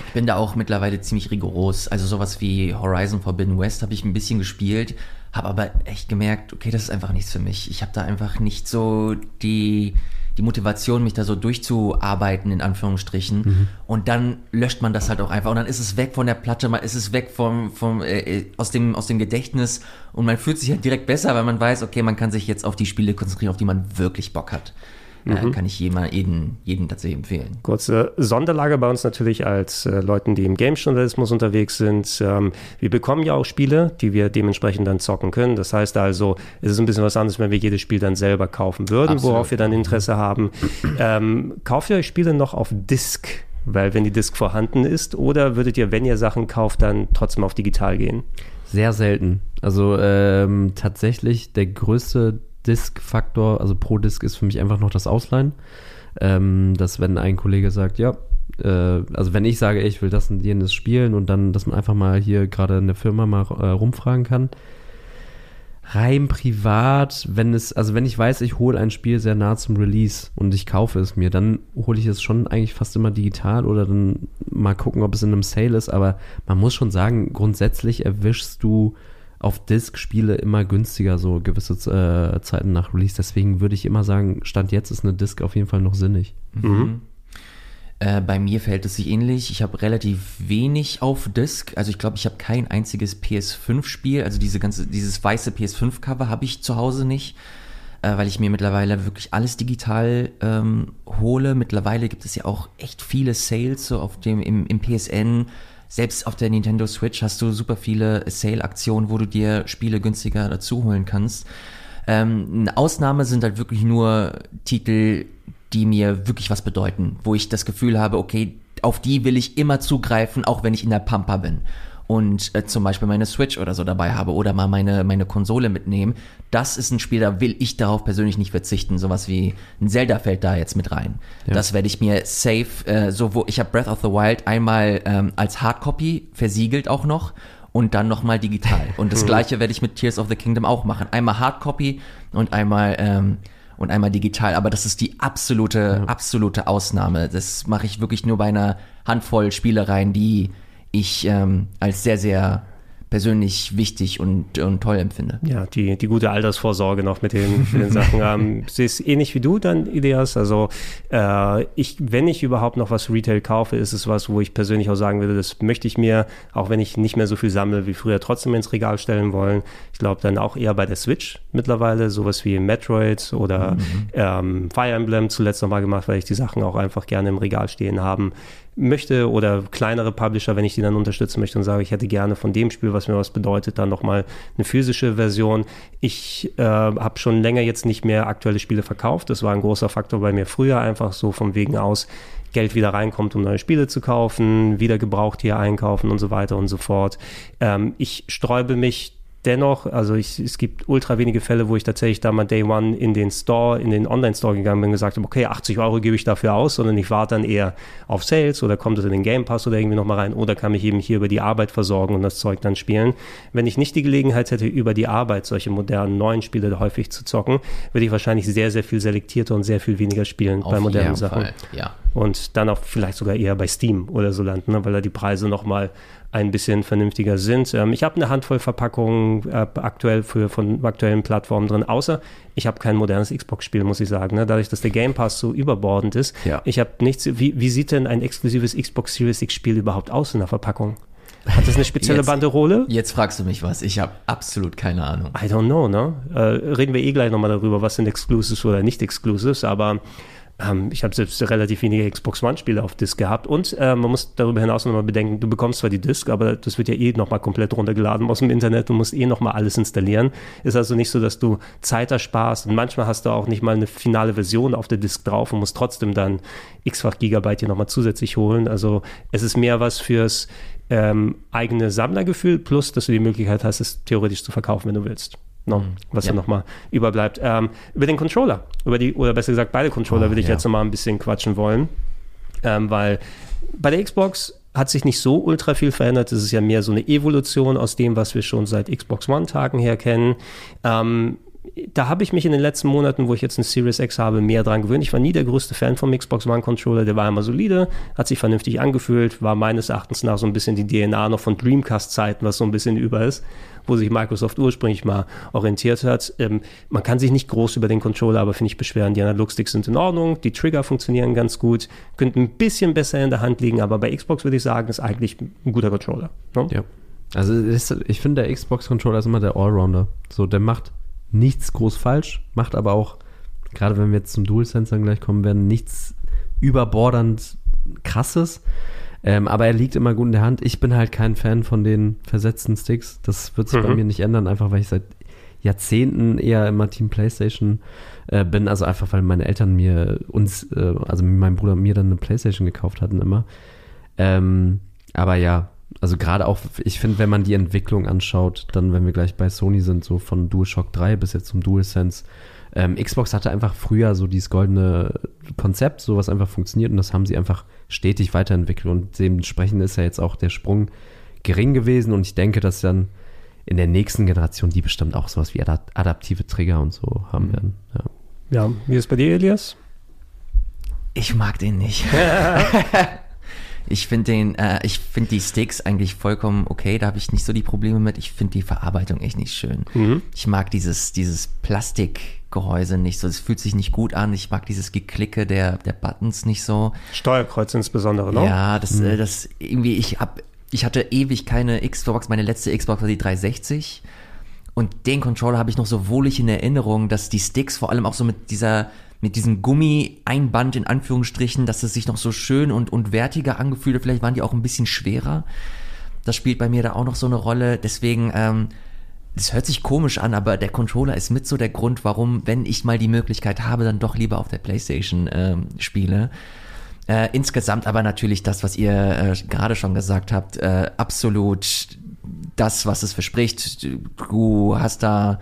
Ich bin da auch mittlerweile ziemlich rigoros. Also sowas wie Horizon Forbidden West habe ich ein bisschen gespielt, habe aber echt gemerkt, okay, das ist einfach nichts für mich. Ich habe da einfach nicht so die die Motivation, mich da so durchzuarbeiten, in Anführungsstrichen. Mhm. Und dann löscht man das halt auch einfach. Und dann ist es weg von der Platte, man ist es weg vom, vom, äh, äh, aus, dem, aus dem Gedächtnis. Und man fühlt sich halt direkt besser, weil man weiß, okay, man kann sich jetzt auf die Spiele konzentrieren, auf die man wirklich Bock hat. Äh, mhm. kann ich jeden, jeden, jeden tatsächlich empfehlen. Kurze Sonderlage bei uns natürlich als äh, Leuten, die im Game-Journalismus unterwegs sind. Ähm, wir bekommen ja auch Spiele, die wir dementsprechend dann zocken können. Das heißt also, es ist ein bisschen was anderes, wenn wir jedes Spiel dann selber kaufen würden, Absolut. worauf wir dann Interesse haben. Ähm, kauft ihr euch Spiele noch auf Disk? Weil wenn die Disk vorhanden ist, oder würdet ihr, wenn ihr Sachen kauft, dann trotzdem auf digital gehen? Sehr selten. Also ähm, tatsächlich der größte Disk-Faktor, also pro Disk ist für mich einfach noch das Ausleihen. Ähm, dass wenn ein Kollege sagt, ja, äh, also wenn ich sage, ich will das und jenes spielen und dann, dass man einfach mal hier gerade in der Firma mal äh, rumfragen kann. Rein privat, wenn es, also wenn ich weiß, ich hole ein Spiel sehr nah zum Release und ich kaufe es mir, dann hole ich es schon eigentlich fast immer digital oder dann mal gucken, ob es in einem Sale ist, aber man muss schon sagen, grundsätzlich erwischst du auf Disk-Spiele immer günstiger, so gewisse äh, Zeiten nach Release. Deswegen würde ich immer sagen, Stand jetzt ist eine Disk auf jeden Fall noch sinnig. Mhm. mhm. Äh, bei mir verhält es sich ähnlich. Ich habe relativ wenig auf Disk. Also ich glaube, ich habe kein einziges PS5-Spiel. Also diese ganze, dieses weiße PS5-Cover habe ich zu Hause nicht, äh, weil ich mir mittlerweile wirklich alles digital ähm, hole. Mittlerweile gibt es ja auch echt viele Sales so auf dem im, im PSN selbst auf der Nintendo Switch hast du super viele Sale-Aktionen, wo du dir Spiele günstiger dazu holen kannst. Ähm, eine Ausnahme sind halt wirklich nur Titel, die mir wirklich was bedeuten, wo ich das Gefühl habe, okay, auf die will ich immer zugreifen, auch wenn ich in der Pampa bin und äh, zum Beispiel meine Switch oder so dabei habe oder mal meine, meine Konsole mitnehmen. Das ist ein Spiel, da will ich darauf persönlich nicht verzichten. Sowas wie ein Zelda fällt da jetzt mit rein. Ja. Das werde ich mir safe, äh, so wo ich habe Breath of the Wild einmal ähm, als Hardcopy versiegelt auch noch und dann nochmal digital. Und das *laughs* gleiche werde ich mit Tears of the Kingdom auch machen. Einmal Hardcopy und einmal ähm, und einmal digital. Aber das ist die absolute, ja. absolute Ausnahme. Das mache ich wirklich nur bei einer Handvoll Spielereien, die ich ähm, als sehr, sehr persönlich wichtig und, und toll empfinde. Ja, die, die gute Altersvorsorge noch mit den, mit den Sachen. Ähm, sie ist ähnlich wie du dann, Ideas. Also äh, ich, wenn ich überhaupt noch was Retail kaufe, ist es was, wo ich persönlich auch sagen würde, das möchte ich mir, auch wenn ich nicht mehr so viel sammle wie früher, trotzdem ins Regal stellen wollen. Ich glaube dann auch eher bei der Switch mittlerweile, sowas wie Metroid oder mhm. ähm, Fire Emblem zuletzt nochmal gemacht, weil ich die Sachen auch einfach gerne im Regal stehen haben möchte oder kleinere Publisher, wenn ich die dann unterstützen möchte und sage, ich hätte gerne von dem Spiel, was mir was bedeutet, dann nochmal eine physische Version. Ich äh, habe schon länger jetzt nicht mehr aktuelle Spiele verkauft. Das war ein großer Faktor bei mir früher, einfach so vom Wegen aus, Geld wieder reinkommt, um neue Spiele zu kaufen, wieder gebraucht hier einkaufen und so weiter und so fort. Ähm, ich sträube mich dennoch, also ich, es gibt ultra wenige Fälle, wo ich tatsächlich da mal Day One in den Store, in den Online-Store gegangen bin und gesagt habe, okay, 80 Euro gebe ich dafür aus, sondern ich warte dann eher auf Sales oder kommt es in den Game Pass oder irgendwie nochmal rein oder kann mich eben hier über die Arbeit versorgen und das Zeug dann spielen. Wenn ich nicht die Gelegenheit hätte, über die Arbeit solche modernen neuen Spiele häufig zu zocken, würde ich wahrscheinlich sehr, sehr viel selektierter und sehr viel weniger spielen auf bei modernen Sachen. Fall. Ja. Und dann auch vielleicht sogar eher bei Steam oder so landen, ne, weil da die Preise nochmal ein bisschen vernünftiger sind. Ähm, ich habe eine Handvoll Verpackungen äh, aktuell für, von aktuellen Plattformen drin, außer ich habe kein modernes Xbox-Spiel, muss ich sagen. Ne? Dadurch, dass der Game Pass so überbordend ist. Ja. Ich habe nichts. Wie, wie sieht denn ein exklusives Xbox Series X-Spiel überhaupt aus in der Verpackung? Hat das eine spezielle Jetzt- Banderole? Jetzt fragst du mich was. Ich habe absolut keine Ahnung. I don't know, ne? Äh, reden wir eh gleich nochmal darüber, was sind Exclusives oder nicht Exclusives, aber ähm, ich habe selbst relativ wenige Xbox One-Spiele auf Disc gehabt und äh, man muss darüber hinaus nochmal bedenken, du bekommst zwar die Disc, aber das wird ja eh nochmal komplett runtergeladen aus dem Internet, du musst eh nochmal alles installieren. Ist also nicht so, dass du Zeit ersparst und manchmal hast du auch nicht mal eine finale Version auf der Disc drauf und musst trotzdem dann x-fach Gigabyte hier nochmal zusätzlich holen. Also es ist mehr was fürs ähm, eigene Sammlergefühl, plus dass du die Möglichkeit hast, es theoretisch zu verkaufen, wenn du willst. No, was Ja. nochmal überbleibt. Ähm, über den Controller, über die, oder besser gesagt, beide Controller Oh, würde ich ja. jetzt nochmal ein bisschen quatschen wollen. Ähm, weil bei der Xbox hat sich nicht so ultra viel verändert. Es ist ja mehr so eine Evolution aus dem, was wir schon seit Xbox One-Tagen her kennen. Ähm, da habe ich mich in den letzten Monaten, wo ich jetzt eine Series X habe, mehr dran gewöhnt. Ich war nie der größte Fan vom Xbox One Controller. Der war immer solide, hat sich vernünftig angefühlt, war meines Erachtens nach so ein bisschen die DNA noch von Dreamcast-Zeiten, was so ein bisschen über ist, wo sich Microsoft ursprünglich mal orientiert hat. Ähm, man kann sich nicht groß über den Controller, aber finde ich beschweren. Die Analogsticks sind in Ordnung, die Trigger funktionieren ganz gut, könnten ein bisschen besser in der Hand liegen, aber bei Xbox würde ich sagen, ist eigentlich ein guter Controller. Ne? Ja. Also ist, ich finde, der Xbox-Controller ist immer der Allrounder. So, der macht nichts groß falsch, macht aber auch, gerade wenn wir jetzt zum DualSense dann gleich kommen werden, nichts überbordernd krasses. Ähm, aber er liegt immer gut in der Hand. Ich bin halt kein Fan von den versetzten Sticks. Das wird sich bei Mhm. mir nicht ändern, einfach weil ich seit Jahrzehnten eher immer Team PlayStation äh, bin. Also einfach, weil meine Eltern mir uns, äh, also mein Bruder und mir dann eine PlayStation gekauft hatten immer. Ähm, aber ja, also gerade auch, ich finde, wenn man die Entwicklung anschaut, dann, wenn wir gleich bei Sony sind, so von DualShock 3 bis jetzt zum DualSense, ähm, Xbox hatte einfach früher so dieses goldene Konzept, so was einfach funktioniert und das haben sie einfach stetig weiterentwickelt und dementsprechend ist ja jetzt auch der Sprung gering gewesen und ich denke, dass dann in der nächsten Generation die bestimmt auch sowas wie adap adaptive Trigger und so haben werden. Ja. Ja, wie ist es bei dir, Elias? Ich mag den nicht. *laughs* ich finde den, äh, ich finde die Sticks eigentlich vollkommen okay, da habe ich nicht so die Probleme mit. Ich finde die Verarbeitung echt nicht schön. Ich mag dieses, dieses Plastikgehäuse nicht so. Es fühlt sich nicht gut an. Ich mag dieses Geklicke der, der Buttons nicht so. Steuerkreuz insbesondere, ne? Ja, das, äh, das irgendwie, ich hab, ich hatte ewig keine Xbox, meine letzte Xbox war die 360 und den Controller habe ich noch so wohlig in Erinnerung, dass die Sticks vor allem auch so mit dieser, mit diesem Gummi-Einband in Anführungsstrichen, dass es sich noch so schön und, und wertiger angefühlt hat. Vielleicht waren die auch ein bisschen schwerer. Das spielt bei mir da auch noch so eine Rolle. Deswegen, ähm, das hört sich komisch an, aber der Controller ist mit so der Grund, warum, wenn ich mal die Möglichkeit habe, dann doch lieber auf der Playstation ähm, spiele. Äh, insgesamt aber natürlich das, was ihr äh, gerade schon gesagt habt, äh, absolut das, was es verspricht. Du hast da,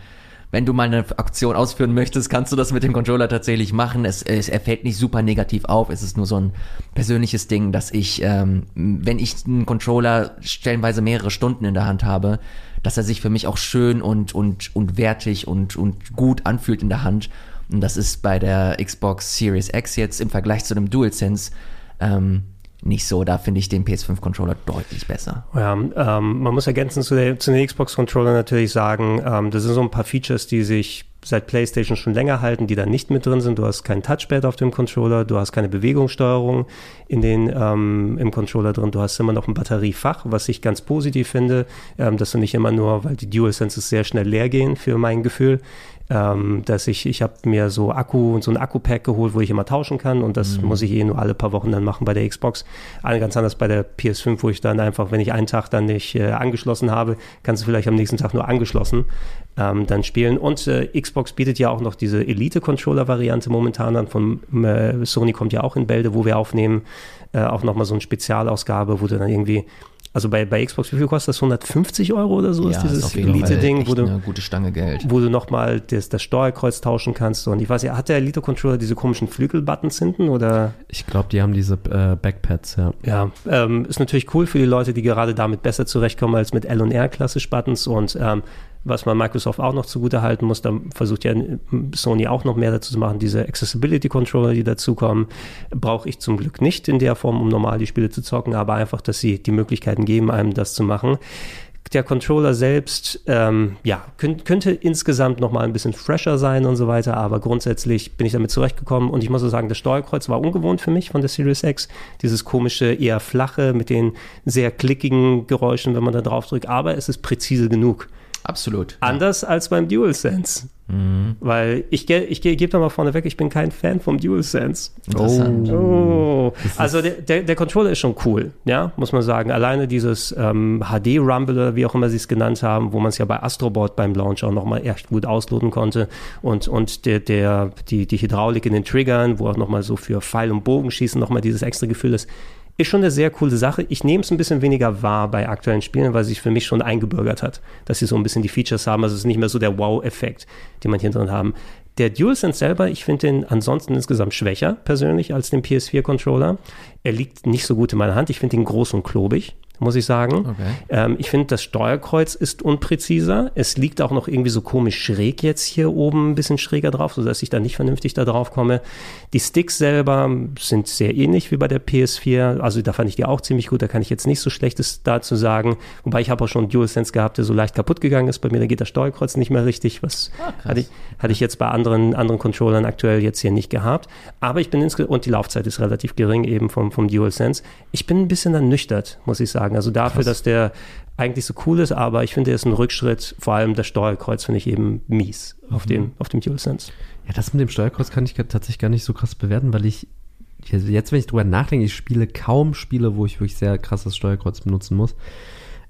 wenn du mal eine Aktion ausführen möchtest, kannst du das mit dem Controller tatsächlich machen. Es, es er fällt nicht super negativ auf. Es ist nur so ein persönliches Ding, dass ich, ähm, wenn ich einen Controller stellenweise mehrere Stunden in der Hand habe, dass er sich für mich auch schön und, und, und wertig und, und gut anfühlt in der Hand. Und das ist bei der Xbox Series X jetzt im Vergleich zu dem DualSense ähm, nicht so. Da finde ich den PS5-Controller deutlich besser. Ja, ähm, man muss ergänzend zu, zu den Xbox-Controller natürlich sagen, ähm, das sind so ein paar Features, die sich seit PlayStation schon länger halten, die da nicht mit drin sind. Du hast kein Touchpad auf dem Controller, du hast keine Bewegungssteuerung in den, ähm, im Controller drin, du hast immer noch ein Batteriefach, was ich ganz positiv finde, ähm, dass du nicht immer nur, weil die DualSenses sehr schnell leer gehen für mein Gefühl, ähm, dass ich, ich habe mir so Akku und so ein Akku-Pack geholt, wo ich immer tauschen kann und das muss ich eh nur alle paar Wochen dann machen bei der Xbox. Ganz anders bei der PS5, wo ich dann einfach, wenn ich einen Tag dann nicht äh, angeschlossen habe, kannst du vielleicht am nächsten Tag nur angeschlossen ähm, dann spielen. Und äh, Xbox bietet ja auch noch diese Elite-Controller-Variante momentan an. Von äh, Sony kommt ja auch in Bälde, wo wir aufnehmen, äh, auch nochmal so eine Spezialausgabe, wo du dann irgendwie also bei, bei Xbox, wie viel kostet das? 150 Euro oder so ist dieses Elite-Ding, wo du, eine gute Stange Geld. wo du nochmal das, das Steuerkreuz tauschen kannst. Und ich weiß ja, hat der Elite-Controller diese komischen Flügel-Buttons hinten oder? Ich glaube, die haben diese äh, Backpads, ja. Ja, ähm, ist natürlich cool für die Leute, die gerade damit besser zurechtkommen als mit L und R klassisch Buttons und ähm, was man Microsoft auch noch zugute halten muss, da versucht ja Sony auch noch mehr dazu zu machen, diese Accessibility Controller, die dazukommen, brauche ich zum Glück nicht in der Form, um normal die Spiele zu zocken, aber einfach, dass sie die Möglichkeiten geben, einem das zu machen. der Controller selbst, ähm, ja, könnt, könnte insgesamt noch mal ein bisschen fresher sein und so weiter, aber grundsätzlich bin ich damit zurechtgekommen und ich muss so sagen, das Steuerkreuz war ungewohnt für mich von der Series X. Dieses komische, eher flache mit den sehr klickigen Geräuschen, wenn man da drauf drückt, aber es ist präzise genug. Absolut. Anders als beim DualSense. Mhm. Weil ich, ich, ge- gebe da mal vorne weg, ich bin kein Fan vom DualSense. Interessant. Oh, also der, der, der Controller ist schon cool, ja, muss man sagen. Alleine dieses ähm, HD-Rumble oder wie auch immer sie es genannt haben, wo man es ja bei Astrobot beim Launch auch nochmal echt gut ausloten konnte und, und der, der, die, die Hydraulik in den Triggern, wo auch nochmal so für Pfeil- und Bogenschießen nochmal dieses extra Gefühl ist, ist schon eine sehr coole Sache. Ich nehme es ein bisschen weniger wahr bei aktuellen Spielen, weil es sich für mich schon eingebürgert hat, dass sie so ein bisschen die Features haben. Also es ist nicht mehr so der Wow-Effekt, den man hier drin haben. Der DualSense selber, ich finde den ansonsten insgesamt schwächer, persönlich, als den PS4-Controller. Er liegt nicht so gut in meiner Hand. Ich finde ihn groß und klobig, muss ich sagen. Okay. Ähm, ich finde, das Steuerkreuz ist unpräziser. Es liegt auch noch irgendwie so komisch schräg jetzt hier oben, ein bisschen schräger drauf, sodass ich da nicht vernünftig da drauf komme. Die Sticks selber sind sehr ähnlich wie bei der PS4. Also da fand ich die auch ziemlich gut. Da kann ich jetzt nicht so Schlechtes dazu sagen. Wobei ich habe auch schon einen DualSense gehabt, der so leicht kaputt gegangen ist. Bei mir, da geht das Steuerkreuz nicht mehr richtig. Was hatte, ich, hatte ich jetzt bei anderen, anderen Controllern aktuell jetzt hier nicht gehabt. Aber ich bin insgesamt, und die Laufzeit ist relativ gering eben vom, vom DualSense. Ich bin ein bisschen ernüchtert, muss ich sagen. Also dafür, dass der eigentlich so cool ist, aber ich finde, er ist ein Rückschritt. Vor allem das Steuerkreuz finde ich eben mies auf, dem, auf dem DualSense. Ja, das mit dem Steuerkreuz kann ich tatsächlich gar nicht so krass bewerten, weil ich jetzt, wenn ich drüber nachdenke, ich spiele kaum Spiele, wo ich wirklich sehr krass das Steuerkreuz benutzen muss.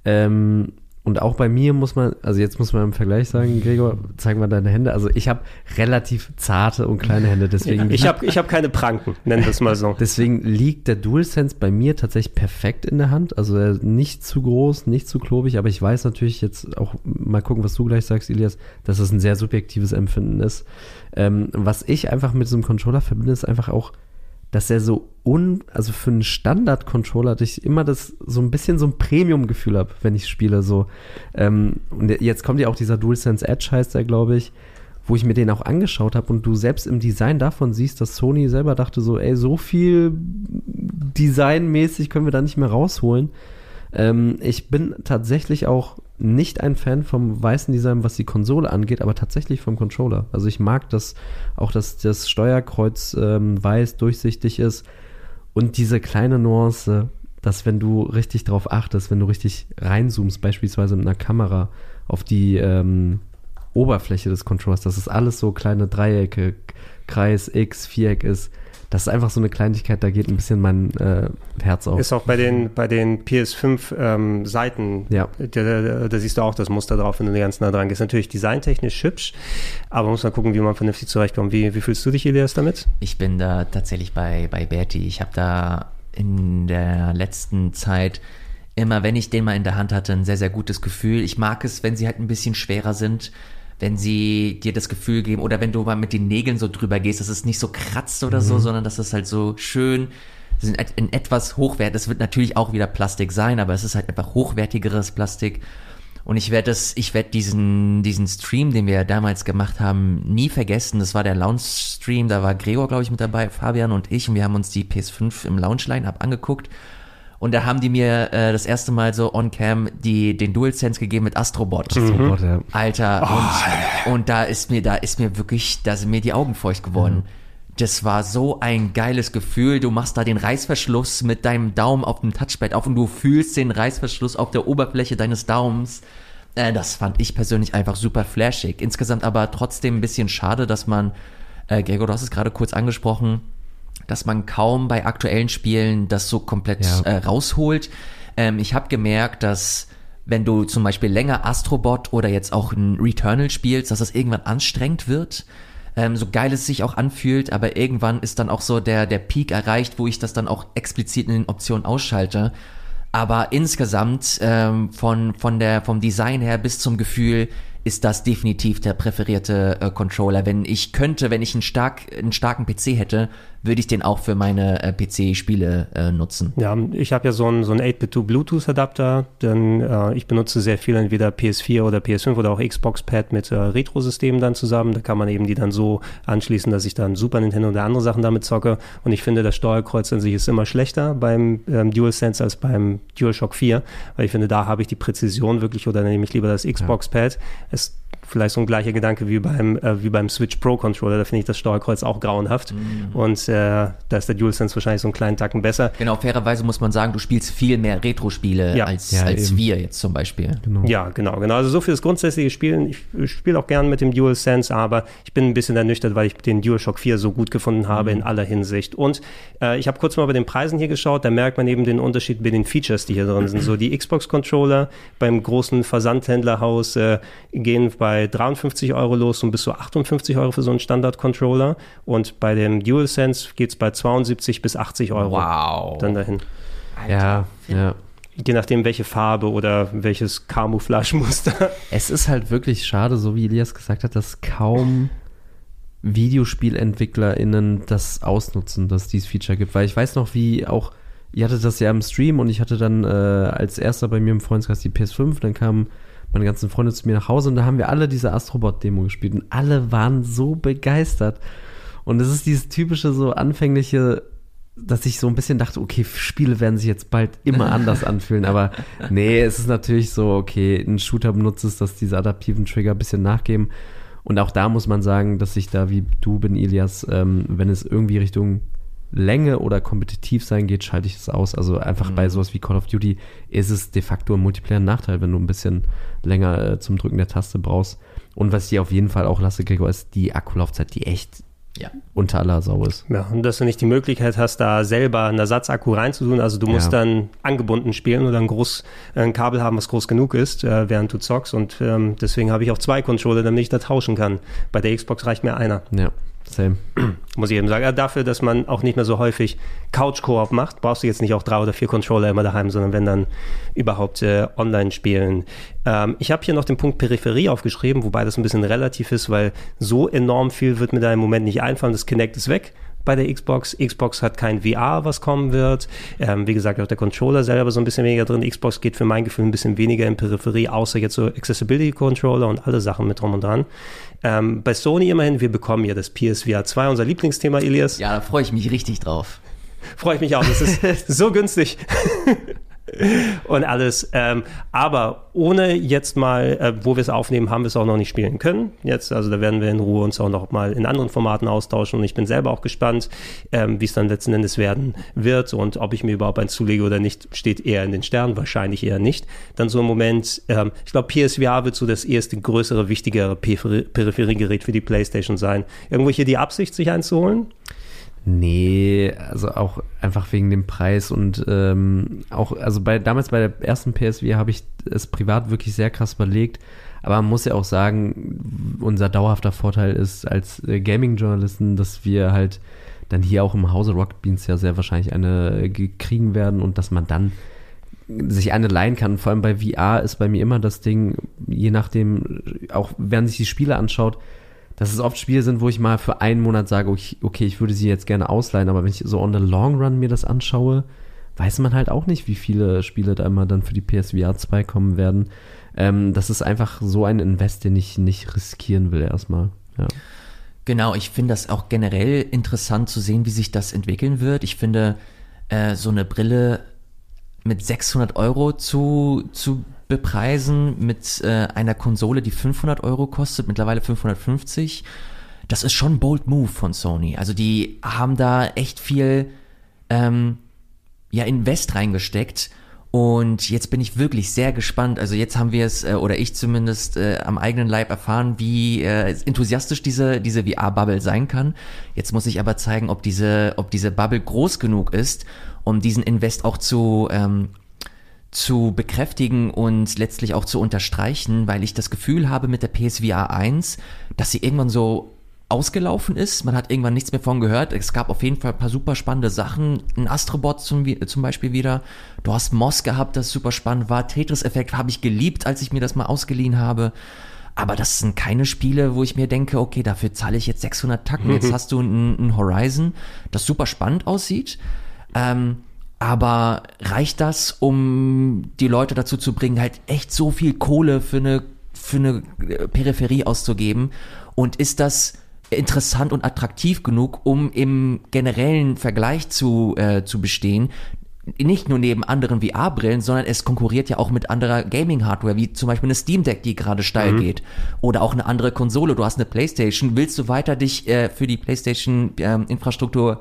Ähm, und auch bei mir muss man, also jetzt muss man im Vergleich sagen, Gregor, zeig mal deine Hände. Also ich habe relativ zarte und kleine Hände, deswegen Ich habe ich hab keine Pranken, nennen wir es mal so. *laughs* Deswegen liegt der DualSense bei mir tatsächlich perfekt in der Hand. Also er ist nicht zu groß, nicht zu klobig, aber ich weiß natürlich jetzt auch, mal gucken, was du gleich sagst, Elias, dass es ein sehr subjektives Empfinden ist. Ähm, was ich einfach mit diesem Controller verbinde, ist einfach auch, dass er so un, also für einen Standard-Controller, dass ich immer das so ein bisschen so ein Premium-Gefühl habe, wenn ich spiele. So. Ähm, und jetzt kommt ja auch dieser DualSense Edge, heißt er, glaube ich wo ich mir den auch angeschaut habe und du selbst im Design davon siehst, dass Sony selber dachte so, ey, so viel designmäßig können wir da nicht mehr rausholen. Ähm, ich bin tatsächlich auch nicht ein Fan vom weißen Design, was die Konsole angeht, aber tatsächlich vom Controller. Also ich mag das auch, dass das Steuerkreuz ähm, weiß, durchsichtig ist und diese kleine Nuance, dass wenn du richtig drauf achtest, wenn du richtig reinzoomst, beispielsweise mit einer Kamera auf die ähm, Oberfläche des Controllers, dass es alles so kleine Dreiecke, Kreis, X, Viereck ist. Das ist einfach so eine Kleinigkeit, da geht ein bisschen mein äh, Herz auf. Ist auch bei den, bei den PS5 ähm, Seiten, Ja. da, da, da siehst du auch das Muster drauf, wenn du ganz nah dran gehst. Natürlich designtechnisch hübsch, aber muss man gucken, wie man vernünftig zurechtkommt. Wie, wie fühlst du dich, Elias, damit? Ich bin da tatsächlich bei, bei Berti. Ich habe da in der letzten Zeit immer, wenn ich den mal in der Hand hatte, ein sehr, sehr gutes Gefühl. Ich mag es, wenn sie halt ein bisschen schwerer sind, wenn sie dir das Gefühl geben oder wenn du mal mit den Nägeln so drüber gehst, dass es nicht so kratzt oder so, sondern dass es halt so schön sind in etwas hochwert. Das wird natürlich auch wieder Plastik sein, aber es ist halt einfach hochwertigeres Plastik. Und ich werde das, ich werde diesen, diesen Stream, den wir damals gemacht haben, nie vergessen. Das war der Lounge-Stream, da war Gregor, glaube ich, mit dabei, Fabian und ich, und wir haben uns die PS5 im Lounge-Line-Up angeguckt. Und da haben die mir äh, das erste Mal so on-cam die, den DualSense gegeben mit Astrobot. Oh Gott, ja. Alter, und, und da ist mir, da ist mir wirklich, da sind mir die Augen feucht geworden. Das war so ein geiles Gefühl. Du machst da den Reißverschluss mit deinem Daumen auf dem Touchpad auf und du fühlst den Reißverschluss auf der Oberfläche deines Daumens. Äh, das fand ich persönlich einfach super flashig. Insgesamt aber trotzdem ein bisschen schade, dass man, äh, Gregor, du hast es gerade kurz angesprochen, dass man kaum bei aktuellen Spielen das so komplett Ja. äh, rausholt. Ähm, ich habe gemerkt, dass wenn du zum Beispiel länger Astrobot oder jetzt auch ein Returnal spielst, dass das irgendwann anstrengend wird. Ähm, so geil es sich auch anfühlt, aber irgendwann ist dann auch so der, der Peak erreicht, wo ich das dann auch explizit in den Optionen ausschalte. Aber insgesamt ähm, von, von der, vom Design her bis zum Gefühl ist das definitiv der präferierte äh, Controller. Wenn ich könnte, wenn ich einen, stark, einen starken PC hätte, würde ich den auch für meine äh, PC-Spiele äh, nutzen. Ja, ich habe ja so einen, so einen 8-Bit Bluetooth-Adapter, denn äh, ich benutze sehr viel entweder PS4 oder PS5 oder auch Xbox-Pad mit äh, Retro-Systemen dann zusammen. Da kann man eben die dann so anschließen, dass ich dann Super Nintendo oder andere Sachen damit zocke. Und ich finde, das Steuerkreuz an sich ist immer schlechter beim ähm, DualSense als beim DualShock 4, weil ich finde, da habe ich die Präzision wirklich oder nehme ich lieber das Xbox-Pad. Es vielleicht so ein gleicher Gedanke wie beim, äh, wie beim Switch Pro Controller. Da finde ich das Steuerkreuz auch grauenhaft. Mhm. Und äh, da ist der DualSense wahrscheinlich so einen kleinen Tacken besser. Genau, fairerweise muss man sagen, du spielst viel mehr Retro-Spiele ja. als, ja, als wir jetzt zum Beispiel. Genau. Ja, genau, genau. Also so für das grundsätzliche Spielen. Ich, ich spiele auch gern mit dem DualSense, aber ich bin ein bisschen ernüchtert, weil ich den DualShock 4 so gut gefunden habe mhm. in aller Hinsicht. Und äh, ich habe kurz mal bei den Preisen hier geschaut, da merkt man eben den Unterschied bei den Features, die hier drin sind. So die Xbox-Controller beim großen Versandhändlerhaus äh, gehen bei 53 Euro los und bis zu 58 Euro für so einen Standard-Controller. Und bei dem DualSense geht es bei 72 bis 80 Euro. Wow. Dann dahin. Alter, ja, ja. Je nachdem, welche Farbe oder welches Camouflage-Muster. *laughs* Es ist halt wirklich schade, so wie Elias gesagt hat, dass kaum VideospielentwicklerInnen das ausnutzen, dass es dieses Feature gibt. Weil ich weiß noch, wie auch, ihr hattet das ja im Stream und ich hatte dann äh, als erster bei mir im Freundeskreis die PS5, dann kamen meine ganzen Freunde zu mir nach Hause und da haben wir alle diese Astrobot-Demo gespielt und alle waren so begeistert. Und es ist dieses typische, so anfängliche, dass ich so ein bisschen dachte, okay, Spiele werden sich jetzt bald immer *laughs* anders anfühlen, aber nee, es ist natürlich so, okay, ein Shooter benutzt es, dass diese adaptiven Trigger ein bisschen nachgeben. Und auch da muss man sagen, dass ich da wie du bin, Elias, ähm, wenn es irgendwie Richtung Länge oder kompetitiv sein geht, schalte ich es aus. Also einfach mhm. bei sowas wie Call of Duty ist es de facto ein Multiplayer Nachteil, wenn du ein bisschen länger äh, zum Drücken der Taste brauchst. Und was ich auf jeden Fall auch lasse, Gregor, ist die Akkulaufzeit, die echt ja. unter aller Sau ist. Ja, und dass du nicht die Möglichkeit hast, da selber einen Ersatzakku reinzutun. Also du musst ja. dann angebunden spielen oder ein, groß, ein Kabel haben, was groß genug ist, äh, während du zockst. Und ähm, deswegen habe ich auch zwei Controller, damit ich da tauschen kann. Bei der Xbox reicht mir einer. Ja. Same. *clears throat* Muss ich eben sagen. Dafür, dass man auch nicht mehr so häufig Couch-Koop macht, brauchst du jetzt nicht auch drei oder vier Controller immer daheim, sondern wenn dann überhaupt äh, online spielen. Ähm, ich habe hier noch den Punkt Peripherie aufgeschrieben, wobei das ein bisschen relativ ist, weil so enorm viel wird mir da im Moment nicht einfallen. Das Kinect ist weg bei der Xbox. Xbox hat kein VR, was kommen wird. Ähm, wie gesagt, auch der Controller selber so ein bisschen weniger drin. Xbox geht für mein Gefühl ein bisschen weniger in Peripherie, außer jetzt so Accessibility Controller und alle Sachen mit drum und dran. Ähm, bei Sony immerhin, wir bekommen ja das PSVR 2, unser Lieblingsthema, Elias. Ja, da freue ich mich richtig drauf. Freue ich mich auch. Das ist *laughs* so günstig. *laughs* und alles. Ähm, aber ohne jetzt mal, äh, wo wir es aufnehmen, haben wir es auch noch nicht spielen können. Jetzt, also da werden wir in Ruhe uns auch noch mal in anderen Formaten austauschen und ich bin selber auch gespannt, ähm, wie es dann letzten Endes werden wird und ob ich mir überhaupt eins zulege oder nicht, steht eher in den Sternen, wahrscheinlich eher nicht. Dann so im Moment, ähm, ich glaube, PSVR wird so das erste größere, wichtigere Peripheriegerät für die PlayStation sein. Irgendwo hier die Absicht, sich einzuholen? Nee, also auch einfach wegen dem Preis und ähm, auch, also bei damals bei der ersten PSV habe ich es privat wirklich sehr krass überlegt. Aber man muss ja auch sagen, unser dauerhafter Vorteil ist als äh, Gaming-Journalisten, dass wir halt dann hier auch im Hause Rocket Beans ja sehr wahrscheinlich eine äh, kriegen werden und dass man dann sich eine leihen kann. Vor allem bei VR ist bei mir immer das Ding, je nachdem, auch während sich die Spiele anschaut, dass es oft Spiele sind, wo ich mal für einen Monat sage, okay, ich würde sie jetzt gerne ausleihen, aber wenn ich so on the long run mir das anschaue, weiß man halt auch nicht, wie viele Spiele da immer dann für die PSVR 2 kommen werden. Ähm, das ist einfach so ein Invest, den ich nicht riskieren will erstmal. Ja. Genau, ich finde das auch generell interessant zu sehen, wie sich das entwickeln wird. Ich finde, äh, so eine Brille mit 600 Euro zu, zu bepreisen mit äh, einer Konsole, die 500 Euro kostet, mittlerweile 550. Das ist schon ein bold Move von Sony. Also die haben da echt viel ähm, ja, Invest reingesteckt. Und jetzt bin ich wirklich sehr gespannt. Also jetzt haben wir es, äh, oder ich zumindest, äh, am eigenen Leib erfahren, wie äh, enthusiastisch diese, diese VR-Bubble sein kann. Jetzt muss ich aber zeigen, ob diese, ob diese Bubble groß genug ist, um diesen Invest auch zu, ähm, zu bekräftigen und letztlich auch zu unterstreichen, weil ich das Gefühl habe mit der PSVR 1, dass sie irgendwann so ausgelaufen ist. Man hat irgendwann nichts mehr von gehört. Es gab auf jeden Fall ein paar super spannende Sachen. Ein Astrobot zum, zum Beispiel wieder. Du hast Moss gehabt, das super spannend war. Tetris-Effekt habe ich geliebt, als ich mir das mal ausgeliehen habe. Aber das sind keine Spiele, wo ich mir denke, okay, dafür zahle ich jetzt 600 Tacken. Jetzt *laughs* hast du ein, ein Horizon, das super spannend aussieht. Ähm, aber reicht das, um die Leute dazu zu bringen, halt echt so viel Kohle für eine, für eine äh, Peripherie auszugeben? Und ist das interessant und attraktiv genug, um im generellen Vergleich zu, äh, zu bestehen? Nicht nur neben anderen VR-Brillen, sondern es konkurriert ja auch mit anderer Gaming-Hardware, wie zum Beispiel eine Steam Deck, die gerade steil geht. Oder auch eine andere Konsole. Du hast eine Playstation. Willst du weiter dich äh, für die Playstation-Infrastruktur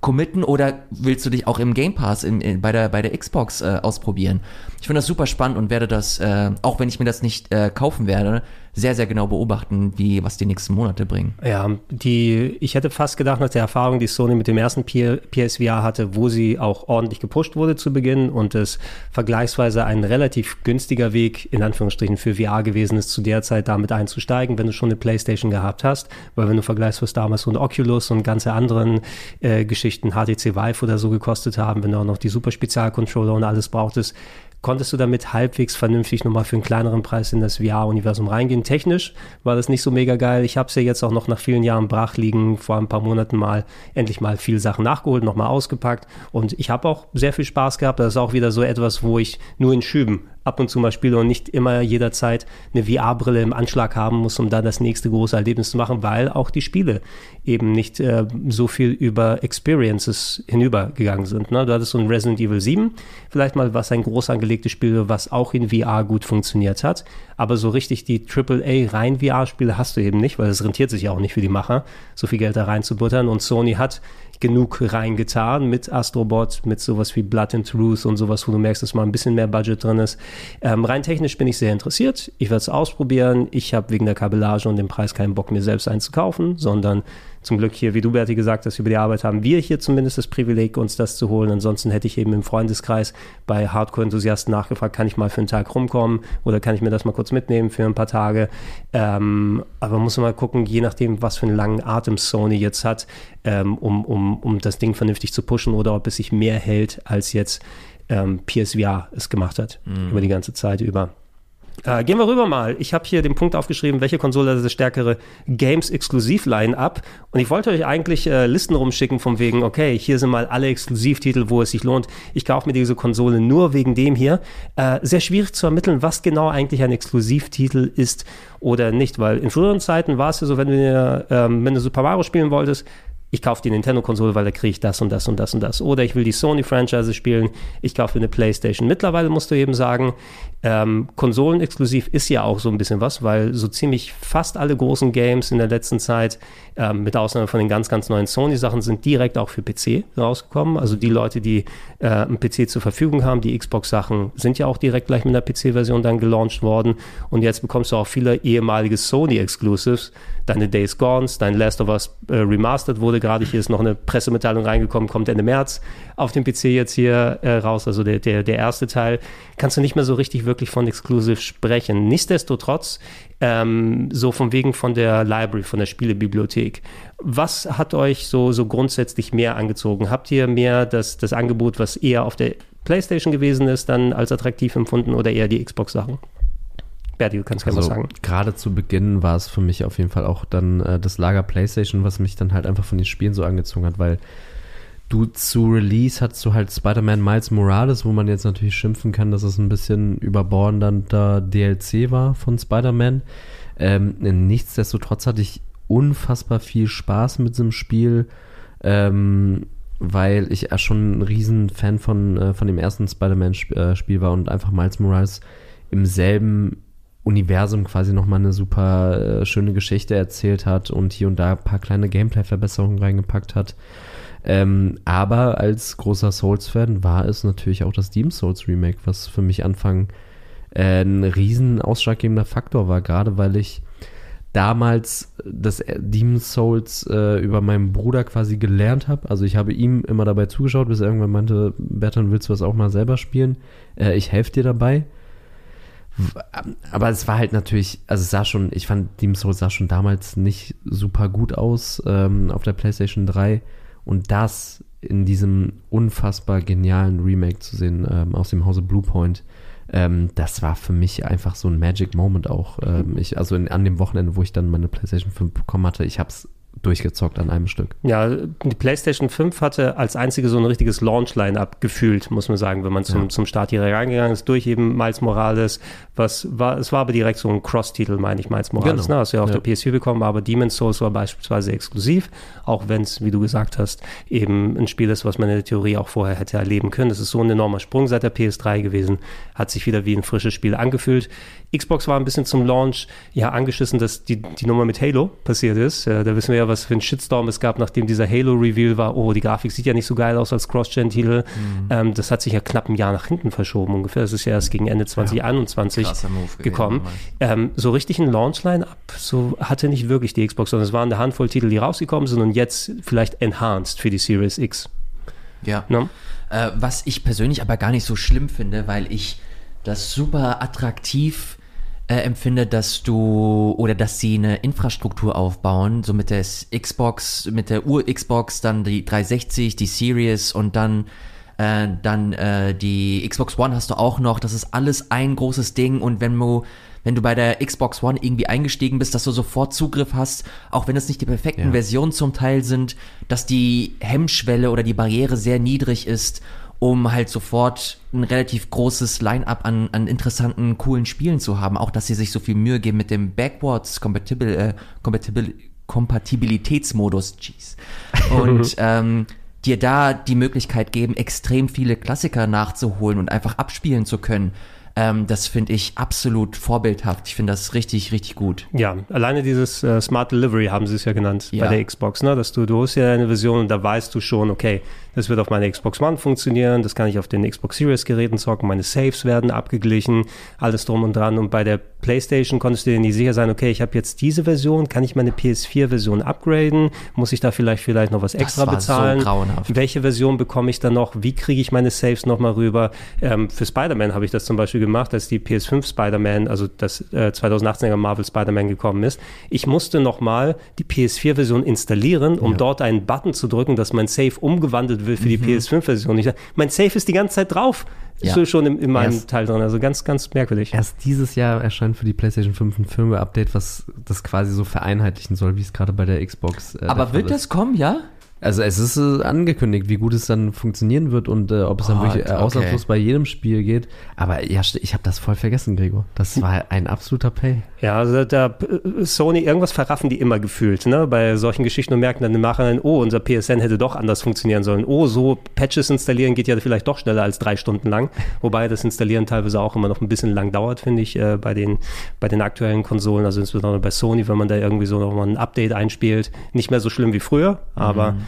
committen oder willst du dich auch im Game Pass in, in, bei, der, bei der Xbox äh, ausprobieren? Ich finde das super spannend und werde das, äh, auch wenn ich mir das nicht äh, kaufen werde, sehr, sehr genau beobachten, wie, was die nächsten Monate bringen. Ja, die, ich hätte fast gedacht, nach der Erfahrung, die Sony mit dem ersten PSVR hatte, wo sie auch ordentlich gepusht wurde zu Beginn und es vergleichsweise ein relativ günstiger Weg, in Anführungsstrichen, für VR gewesen ist, zu der Zeit damit einzusteigen, wenn du schon eine Playstation gehabt hast, weil wenn du vergleichst, was damals so ein Oculus und ganze anderen äh, Geschichten, HTC Vive oder so gekostet haben, wenn du auch noch die super Spezialcontroller und alles brauchtest, konntest du damit halbwegs vernünftig nochmal für einen kleineren Preis in das VR-Universum reingehen. Technisch war das nicht so mega geil. Ich habe es ja jetzt auch noch nach vielen Jahren brach liegen, vor ein paar Monaten mal endlich mal viele Sachen nachgeholt, nochmal ausgepackt und ich habe auch sehr viel Spaß gehabt. Das ist auch wieder so etwas, wo ich nur in Schüben ab und zu mal spiele und nicht immer jederzeit eine VR-Brille im Anschlag haben muss, um da das nächste große Erlebnis zu machen, weil auch die Spiele eben nicht äh, so viel über Experiences hinübergegangen sind. Ne? Du hattest so ein Resident Evil 7, vielleicht mal was ein groß angelegtes Spiel, was auch in VR gut funktioniert hat, aber so richtig die AAA rein VR-Spiele hast du eben nicht, weil es rentiert sich ja auch nicht für die Macher, so viel Geld da reinzubuttern und Sony hat genug reingetan mit Astrobot, mit sowas wie Blood and Truth und sowas, wo du merkst, dass mal ein bisschen mehr Budget drin ist. Ähm, rein technisch bin ich sehr interessiert. Ich werde es ausprobieren. Ich habe wegen der Kabellage und dem Preis keinen Bock, mir selbst einen zu kaufen, sondern zum Glück hier, wie du, Berti, gesagt hast, über die Arbeit haben wir hier zumindest das Privileg, uns das zu holen. Ansonsten hätte ich eben im Freundeskreis bei Hardcore-Enthusiasten nachgefragt, kann ich mal für einen Tag rumkommen oder kann ich mir das mal kurz mitnehmen für ein paar Tage. Ähm, aber muss man mal gucken, je nachdem, was für einen langen Atem Sony jetzt hat, ähm, um, um, um das Ding vernünftig zu pushen oder ob es sich mehr hält, als jetzt ähm, PSVR es gemacht hat, mhm. über die ganze Zeit über. Äh, gehen wir rüber mal. Ich habe hier den Punkt aufgeschrieben, welche Konsole das stärkere Games-Exklusiv-Line-Up. Und ich wollte euch eigentlich äh, Listen rumschicken von wegen, okay, hier sind mal alle Exklusivtitel, wo es sich lohnt. Ich kaufe mir diese Konsole nur wegen dem hier. Äh, sehr schwierig zu ermitteln, was genau eigentlich ein Exklusivtitel ist oder nicht, weil in früheren Zeiten war es ja so, wenn du, ähm, wenn du Super Mario spielen wolltest, ich kaufe die Nintendo-Konsole, weil da kriege ich das und das und das und das. Oder ich will die Sony-Franchise spielen, ich kaufe eine Playstation. Mittlerweile musst du eben sagen, ähm, Konsolenexklusiv ist ja auch so ein bisschen was, weil so ziemlich fast alle großen Games in der letzten Zeit, ähm, mit Ausnahme von den ganz, ganz neuen Sony-Sachen, sind direkt auch für PC rausgekommen. Also die Leute, die äh, einen PC zur Verfügung haben, die Xbox-Sachen, sind ja auch direkt gleich mit einer PC-Version dann gelauncht worden. Und jetzt bekommst du auch viele ehemalige Sony-Exclusives. Deine Days Gone, dein Last of Us äh, Remastered wurde gerade, hier ist noch eine Pressemitteilung reingekommen, kommt Ende März auf dem PC jetzt hier äh, raus, also der, der, der erste Teil. Kannst du nicht mehr so richtig wirklich von Exclusive sprechen. Nichtsdestotrotz, ähm, so von wegen von der Library, von der Spielebibliothek. Was hat euch so, so grundsätzlich mehr angezogen? Habt ihr mehr das, das Angebot, was eher auf der PlayStation gewesen ist, dann als attraktiv empfunden oder eher die Xbox-Sachen? Berti, du kannst gerne also, was sagen. Gerade zu Beginn war es für mich auf jeden Fall auch dann äh, das Lager PlayStation, was mich dann halt einfach von den Spielen so angezogen hat, weil du zu Release hattest du halt Spider-Man Miles Morales, wo man jetzt natürlich schimpfen kann, dass es ein bisschen überbordender DLC war von Spider-Man. Ähm, nichtsdestotrotz hatte ich unfassbar viel Spaß mit diesem Spiel, ähm, weil ich ja schon ein riesen Fan von, äh, von dem ersten Spider-Man-Spiel äh, war und einfach Miles Morales im selben Universum quasi nochmal eine super äh, schöne Geschichte erzählt hat und hier und da ein paar kleine Gameplay-Verbesserungen reingepackt hat. Ähm, aber als großer Souls-Fan war es natürlich auch das Demon Souls Remake, was für mich Anfang äh, ein riesen ausschlaggebender Faktor war, gerade weil ich damals das Demon Souls äh, über meinen Bruder quasi gelernt habe. Also ich habe ihm immer dabei zugeschaut, bis er irgendwann meinte, Bertrand, willst du das auch mal selber spielen? Äh, ich helfe dir dabei. Aber es war halt natürlich, also es sah schon, ich fand Demon Souls sah schon damals nicht super gut aus ähm, auf der PlayStation 3. Und das in diesem unfassbar genialen Remake zu sehen ähm, aus dem Hause Bluepoint ähm, das war für mich einfach so ein Magic Moment auch. Ähm, ich, also in, an dem Wochenende, wo ich dann meine PlayStation 5 bekommen hatte, ich habe es durchgezockt an einem Stück. Ja, die PlayStation 5 hatte als einzige so ein richtiges Launch-Line-Up gefühlt, muss man sagen, wenn man zum, ja. zum Start hier reingegangen ist, durch eben Miles Morales, was war, es war aber direkt so ein Cross-Titel, meine ich, Miles Morales, genau. ne, hast du ja auf ja. der PS4 bekommen, aber Demon's Souls war beispielsweise exklusiv, auch wenn es, wie du gesagt hast, eben ein Spiel ist, was man in der Theorie auch vorher hätte erleben können. Das ist so ein enormer Sprung seit der PS3 gewesen, hat sich wieder wie ein frisches Spiel angefühlt. Xbox war ein bisschen zum Launch ja angeschissen, dass die, die Nummer mit Halo passiert ist. Da wissen wir ja, was für ein Shitstorm es gab, nachdem dieser Halo-Reveal war. Oh, die Grafik sieht ja nicht so geil aus als Cross-Gen-Titel. Mhm. Ähm, das hat sich ja knapp ein Jahr nach hinten verschoben ungefähr. Das ist ja erst gegen Ende 2021 ja, gekommen. Ähm, so richtig ein Launch-Line-Up so hatte nicht wirklich die Xbox, sondern es waren eine Handvoll Titel, die rausgekommen sind und jetzt vielleicht enhanced für die Series X. Ja. No? Äh, was ich persönlich aber gar nicht so schlimm finde, weil ich das super attraktiv äh, empfinde, dass du oder dass sie eine Infrastruktur aufbauen, so mit der Xbox, mit der Ur-Xbox, dann die 360, die Series und dann äh, dann äh, die Xbox One hast du auch noch. Das ist alles ein großes Ding und wenn du wenn du bei der Xbox One irgendwie eingestiegen bist, dass du sofort Zugriff hast, auch wenn es nicht die perfekten ja. Versionen zum Teil sind, dass die Hemmschwelle oder die Barriere sehr niedrig ist um halt sofort ein relativ großes Line-up an, an interessanten, coolen Spielen zu haben. Auch, dass sie sich so viel Mühe geben mit dem Backwards Compatibil, äh, Compatibil Kompatibilitätsmodus. Jeez. Und *laughs* ähm, dir da die Möglichkeit geben, extrem viele Klassiker nachzuholen und einfach abspielen zu können. Ähm, das finde ich absolut vorbildhaft. Ich finde das richtig, richtig gut. Ja, alleine dieses äh, Smart Delivery haben sie es ja genannt ja. bei der Xbox, ne? Dass du, du hast ja eine Version und da weißt du schon, okay, das wird auf meiner Xbox One funktionieren, das kann ich auf den Xbox Series Geräten zocken, meine Saves werden abgeglichen, alles drum und dran. Und bei der PlayStation konntest du dir nicht sicher sein, okay, ich habe jetzt diese Version, kann ich meine PS4-Version upgraden? Muss ich da vielleicht vielleicht noch was extra bezahlen? So grauenhaft. Welche Version bekomme ich dann noch? Wie kriege ich meine Saves nochmal rüber? Ähm, für Spider-Man habe ich das zum Beispiel gemacht, als die PS5 Spider-Man, also das äh, 2018er Marvel Spider-Man gekommen ist. Ich musste nochmal die PS4-Version installieren, um ja. dort einen Button zu drücken, dass mein Save umgewandelt wird für die mhm. PS5-Version. Mein Save ist die ganze Zeit drauf. Ja. So schon in, in meinem erst, Teil drin. Also ganz, ganz merkwürdig. Erst dieses Jahr erscheint für die PlayStation 5 ein Firmware-Update, was das quasi so vereinheitlichen soll, wie es gerade bei der Xbox. Äh, Aber wird das kommen, ja? Also es ist äh, angekündigt, wie gut es dann funktionieren wird und äh, ob es dann wirklich äh, ausnahmslos okay. bei jedem Spiel geht. Aber ja, ich habe das voll vergessen, Gregor. Das war ein absoluter Pay. Ja, also da äh, Sony, irgendwas verraffen die immer gefühlt, ne? Bei solchen Geschichten und merken dann im Nachhinein, oh, unser PSN hätte doch anders funktionieren sollen. Oh, so Patches installieren geht ja vielleicht doch schneller als drei Stunden lang. Wobei das Installieren teilweise auch immer noch ein bisschen lang dauert, finde ich, äh, bei, den, bei den aktuellen Konsolen. Also insbesondere bei Sony, wenn man da irgendwie so nochmal ein Update einspielt. Nicht mehr so schlimm wie früher, aber mhm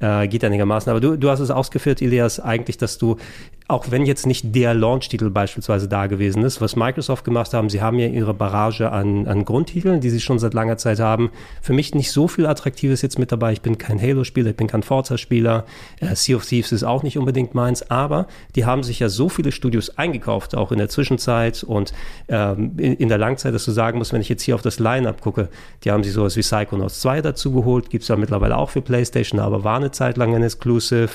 äh, geht einigermaßen. Aber du, du hast es ausgeführt, Ilias, eigentlich, dass du auch wenn jetzt nicht der Launch-Titel beispielsweise da gewesen ist, was Microsoft gemacht haben, sie haben ja ihre Barrage an, an Grundtiteln, die sie schon seit langer Zeit haben. Für mich nicht so viel Attraktives jetzt mit dabei. Ich bin kein Halo-Spieler, ich bin kein Forza-Spieler. Äh, sea of Thieves ist auch nicht unbedingt meins, aber die haben sich ja so viele Studios eingekauft, auch in der Zwischenzeit und ähm, in, in, der Langzeit, dass du sagen musst, wenn ich jetzt hier auf das Line-Up gucke, die haben sich sowas wie Psychonauts 2 dazu geholt, gibt es ja mittlerweile auch für PlayStation, aber war eine Zeit lang ein Exclusive.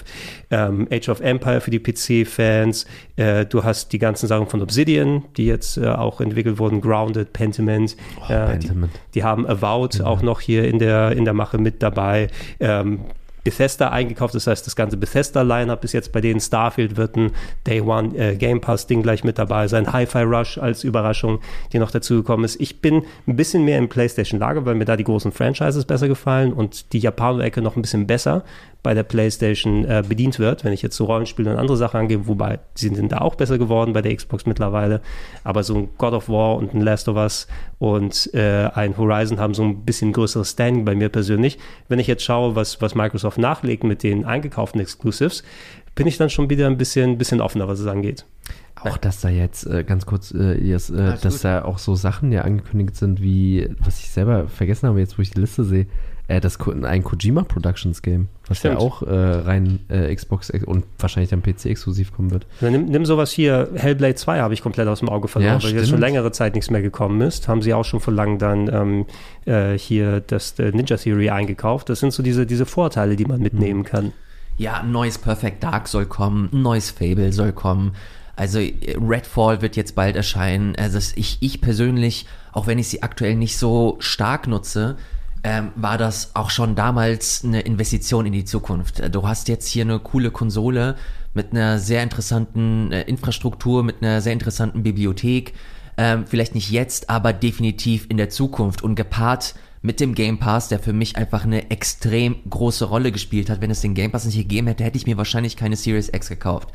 Ähm, Age of Empire für die PC-Fans Fans. Äh, du hast die ganzen Sachen von Obsidian, die jetzt äh, auch entwickelt wurden, Grounded, Pentiment. Oh, Pentiment. Die, die, haben Avowed ja. auch noch hier in der, in der Mache mit dabei. Ähm, Bethesda eingekauft. Das heißt, das ganze Bethesda-Line-Up ist jetzt bei denen. Starfield wird ein Day One äh, Game Pass-Ding gleich mit dabei sein. Hi-Fi Rush als Überraschung, die noch dazugekommen ist. Ich bin ein bisschen mehr im PlayStation-Lager, weil mir da die großen Franchises besser gefallen und die Japaner-Ecke noch ein bisschen besser bei der PlayStation äh, bedient wird, wenn ich jetzt so Rollenspiele und andere Sachen angehe, wobei sie sind da auch besser geworden bei der Xbox mittlerweile. Aber so ein God of War und ein Last of Us und äh, ein Horizon haben so ein bisschen größeres Standing bei mir persönlich. Wenn ich jetzt schaue, was, was Microsoft nachlegt mit den eingekauften Exclusives, bin ich dann schon wieder ein bisschen, bisschen offener, was es angeht. Auch dass da jetzt äh, ganz kurz, äh, jetzt, äh, dass gut. da auch so Sachen ja angekündigt sind, wie, was ich selber vergessen habe, jetzt wo ich die Liste sehe, äh, das ein Kojima Productions Game, was Stimmt. ja auch äh, rein äh, Xbox und wahrscheinlich am PC exklusiv kommen wird. Ja, nimm, nimm, sowas hier, Hellblade 2 habe ich komplett aus dem Auge verloren, ja, weil jetzt schon längere Zeit nichts mehr gekommen ist. Haben sie auch schon vor langem dann ähm, äh, hier das äh, Ninja Theory eingekauft. Das sind so diese, diese Vorteile, die man mitnehmen mhm. kann. Ja, ein neues Perfect Dark soll kommen, ein neues Fable soll kommen. Also Redfall wird jetzt bald erscheinen. Also ich, ich persönlich, auch wenn ich sie aktuell nicht so stark nutze, ähm, war das auch schon damals eine Investition in die Zukunft. Du hast jetzt hier eine coole Konsole mit einer sehr interessanten äh, Infrastruktur, mit einer sehr interessanten Bibliothek. Ähm, vielleicht nicht jetzt, aber definitiv in der Zukunft und gepaart mit dem Game Pass, der für mich einfach eine extrem große Rolle gespielt hat. Wenn es den Game Pass nicht gegeben hätte, hätte ich mir wahrscheinlich keine Series X gekauft,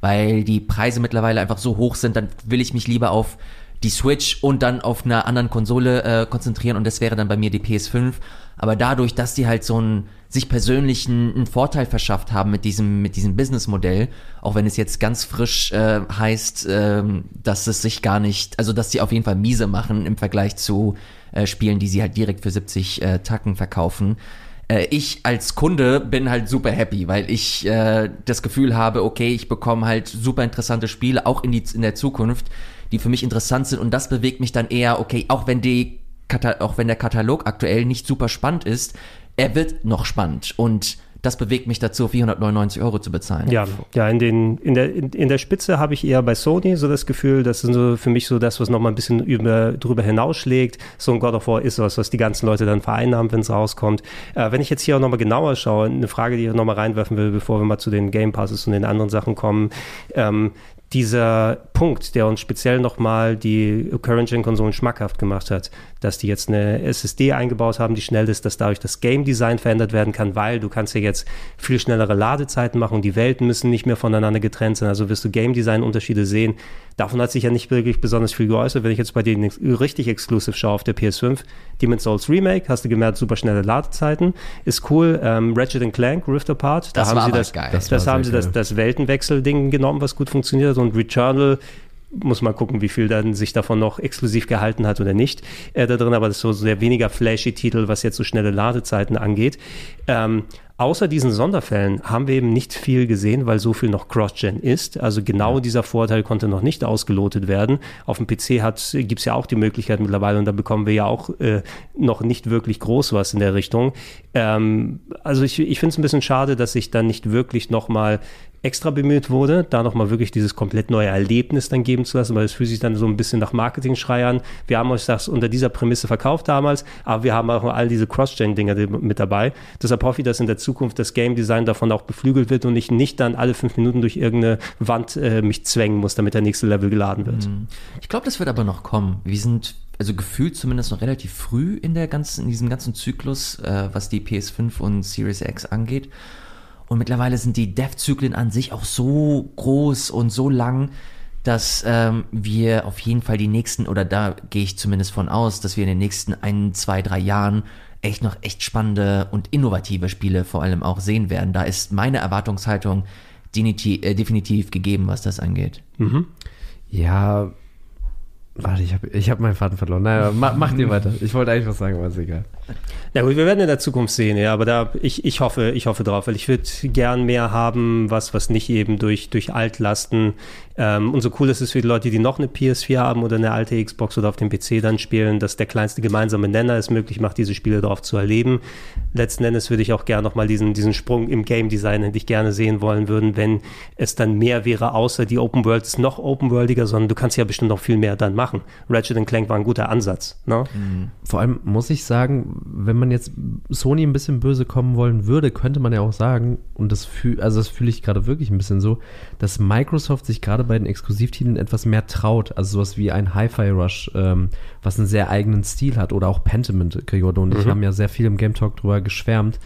weil die Preise mittlerweile einfach so hoch sind, dann will ich mich lieber auf die Switch und dann auf einer anderen Konsole äh, konzentrieren und das wäre dann bei mir die PS5. Aber dadurch, dass die halt so einen sich persönlichen einen Vorteil verschafft haben mit diesem mit diesem Businessmodell, auch wenn es jetzt ganz frisch äh, heißt, äh, dass es sich gar nicht, also dass sie auf jeden Fall miese machen im Vergleich zu äh, Spielen, die sie halt direkt für 70 äh, Tacken verkaufen. Äh, ich als Kunde bin halt super happy, weil ich äh, das Gefühl habe, okay, ich bekomme halt super interessante Spiele auch in die in der Zukunft die für mich interessant sind und das bewegt mich dann eher, okay, auch wenn die auch wenn der Katalog aktuell nicht super spannend ist, er wird noch spannend und das bewegt mich dazu, 499 Euro zu bezahlen. Ja, ja in, den, in, der, in, in der Spitze habe ich eher bei Sony so das Gefühl, das ist so für mich so das, was nochmal ein bisschen über, drüber hinausschlägt. So ein God of War ist was, was die ganzen Leute dann vereinnahmen, wenn es rauskommt. Äh, wenn ich jetzt hier auch nochmal genauer schaue, eine Frage, die ich nochmal reinwerfen will, bevor wir mal zu den Game Passes und den anderen Sachen kommen. Ähm, dieser Punkt, der uns speziell nochmal die Current-Gen-Konsolen schmackhaft gemacht hat, dass die jetzt eine SSD eingebaut haben, die schnell ist, dass dadurch das Game-Design verändert werden kann, weil du kannst ja jetzt viel schnellere Ladezeiten machen und die Welten müssen nicht mehr voneinander getrennt sein, also wirst du Game-Design-Unterschiede sehen. Davon hat sich ja nicht wirklich besonders viel geäußert. Wenn ich jetzt bei denen richtig exklusiv schaue auf der PS5, Demon's Souls Remake, hast du gemerkt, super schnelle Ladezeiten, ist cool. Ähm, Ratchet Clank, Rift Apart, da das haben sie das, geil. das, das haben sie das, das Weltenwechsel-Ding genommen, was gut funktioniert und Returnal muss man gucken, wie viel dann sich davon noch exklusiv gehalten hat oder nicht äh, da drin, aber das ist so sehr weniger flashy Titel, was jetzt so schnelle Ladezeiten angeht. Ähm, Außer diesen Sonderfällen haben wir eben nicht viel gesehen, weil so viel noch Cross-Gen ist. Also genau dieser Vorteil konnte noch nicht ausgelotet werden. Auf dem PC gibt es ja auch die Möglichkeit mittlerweile und da bekommen wir ja auch äh, noch nicht wirklich groß was in der Richtung. Ähm, also ich, ich finde es ein bisschen schade, dass sich dann nicht wirklich nochmal extra bemüht wurde, da nochmal wirklich dieses komplett neue Erlebnis dann geben zu lassen, weil es fühlt sich dann so ein bisschen nach Marketing-Schrei an. Wir haben euch das unter dieser Prämisse verkauft damals, aber wir haben auch all diese Cross-Gen-Dinger mit dabei. Deshalb hoffe ich, dass in der Zukunft das Game Design davon auch beflügelt wird und ich nicht dann alle fünf Minuten durch irgendeine Wand äh, mich zwängen muss, damit der nächste Level geladen wird. Mhm. Ich glaube, das wird aber noch kommen. Wir sind also gefühlt zumindest noch relativ früh in der ganzen, in diesem ganzen Zyklus, äh, was die PS5 und Series X angeht. Und mittlerweile sind die Dev-Zyklen an sich auch so groß und so lang, dass ähm, wir auf jeden Fall die nächsten, oder da gehe ich zumindest von aus, dass wir in den nächsten ein, zwei, drei Jahren echt noch echt spannende und innovative Spiele vor allem auch sehen werden. Da ist meine Erwartungshaltung definitiv, äh, definitiv gegeben, was das angeht. Mhm. Ja, warte, ich habe ich hab meinen Faden verloren. Naja, mach, mach dir weiter. Ich wollte eigentlich was sagen, aber ist egal. Na gut, wir werden in der Zukunft sehen, ja, aber da, ich, ich hoffe, ich hoffe drauf, weil ich würde gern mehr haben, was, was nicht eben durch, durch Altlasten ähm, und so cool ist es für die Leute, die noch eine PS4 haben oder eine alte Xbox oder auf dem PC dann spielen, dass der kleinste gemeinsame Nenner es möglich macht, diese Spiele drauf zu erleben. Letzten Endes würde ich auch gerne nochmal diesen, diesen Sprung im Game Design hätte ich gerne sehen wollen würden, wenn es dann mehr wäre, außer die Open World ist noch open worldiger, sondern du kannst ja bestimmt noch viel mehr dann machen. Ratchet Clank war ein guter Ansatz. Ne? Vor allem muss ich sagen, wenn man jetzt Sony ein bisschen böse kommen wollen würde, könnte man ja auch sagen, und das fühle also das fühle ich gerade wirklich ein bisschen so, dass Microsoft sich gerade bei den Exklusivtiteln etwas mehr traut. Also sowas wie ein Hi-Fi Rush, ähm, was einen sehr eigenen Stil hat. Oder auch Pentiment, Kyoto und mhm. ich haben ja sehr viel im Game Talk drüber geschwärmt.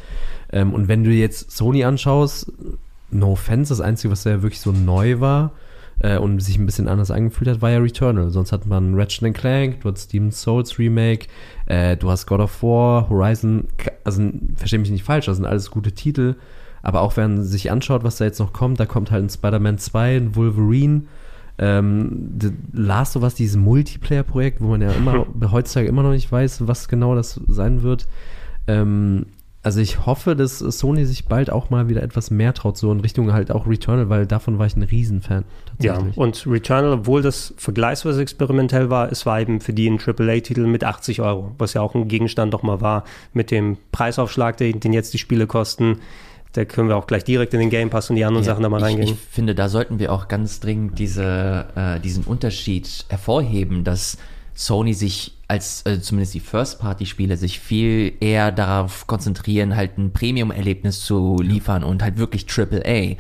Ähm, und wenn du jetzt Sony anschaust, no offense, das Einzige, was ja wirklich so neu war, äh, und sich ein bisschen anders angefühlt hat, war ja Returnal. Sonst hat man Ratchet Clank, du hast Demon's Souls Remake, äh, du hast God of War, Horizon, also verstehe mich nicht falsch, das sind alles gute Titel, aber auch wenn man sich anschaut, was da jetzt noch kommt, da kommt halt ein Spider-Man 2, ein Wolverine, ähm, The Last of Us, dieses Multiplayer-Projekt, wo man ja immer *laughs* heutzutage immer noch nicht weiß, was genau das sein wird. Ähm, also ich hoffe, dass Sony sich bald auch mal wieder etwas mehr traut, so in Richtung halt auch Returnal, weil davon war ich ein Riesenfan. Ja, und Returnal, obwohl das vergleichsweise experimentell war, es war eben für die ein AAA-Titel mit 80 Euro, was ja auch ein Gegenstand doch mal war mit dem Preisaufschlag, den, den jetzt die Spiele kosten Da können wir auch gleich direkt in den Game Pass und die anderen Ja, Sachen da mal ich, reingehen. Ich finde, da sollten wir auch ganz dringend diese, äh, diesen Unterschied hervorheben, dass Sony sich als, äh, zumindest die First-Party-Spiele, sich viel eher darauf konzentrieren, halt ein Premium-Erlebnis zu liefern und halt wirklich AAA.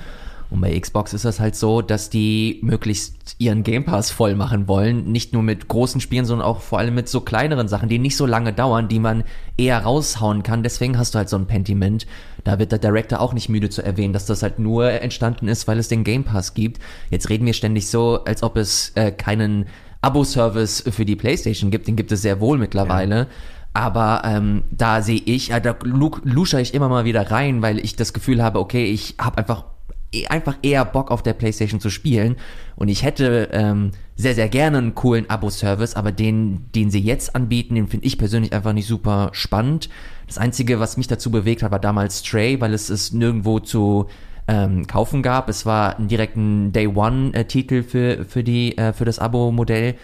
Und bei Xbox ist das halt so, dass die möglichst ihren Game Pass voll machen wollen. Nicht nur mit großen Spielen, sondern auch vor allem mit so kleineren Sachen, die nicht so lange dauern, die man eher raushauen kann. Deswegen hast du halt so ein Pentiment. Da wird der Director auch nicht müde zu erwähnen, dass das halt nur entstanden ist, weil es den Game Pass gibt. Jetzt reden wir ständig so, als ob es äh, keinen Abo-Service für die PlayStation gibt. Den gibt es sehr wohl mittlerweile. Aber ähm, da sehe ich, äh, da lu- lusche ich immer mal wieder rein, weil ich das Gefühl habe, okay, ich habe einfach eh- einfach eher Bock auf der PlayStation zu spielen und ich hätte ähm, sehr sehr gerne einen coolen Abo-Service, aber den den sie jetzt anbieten, den finde ich persönlich einfach nicht super spannend. Das einzige, was mich dazu bewegt hat, war damals Stray, weil es es nirgendwo zu ähm, kaufen gab. Es war ein direkten Day One äh, Titel für für die äh, für das Abo-Modell.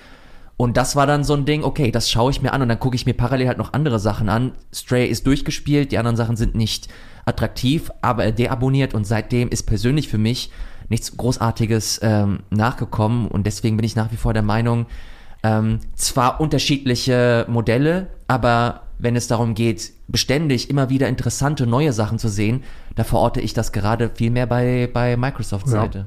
Und das war dann so ein Ding, okay, das schaue ich mir an und dann gucke ich mir parallel halt noch andere Sachen an. Stray ist durchgespielt, die anderen Sachen sind nicht attraktiv, aber deabonniert und seitdem ist persönlich für mich nichts Großartiges ähm, nachgekommen und deswegen bin ich nach wie vor der Meinung, ähm, zwar unterschiedliche Modelle, aber wenn es darum geht, beständig immer wieder interessante neue Sachen zu sehen, da verorte ich das gerade viel mehr bei, bei Microsofts Ja. Seite.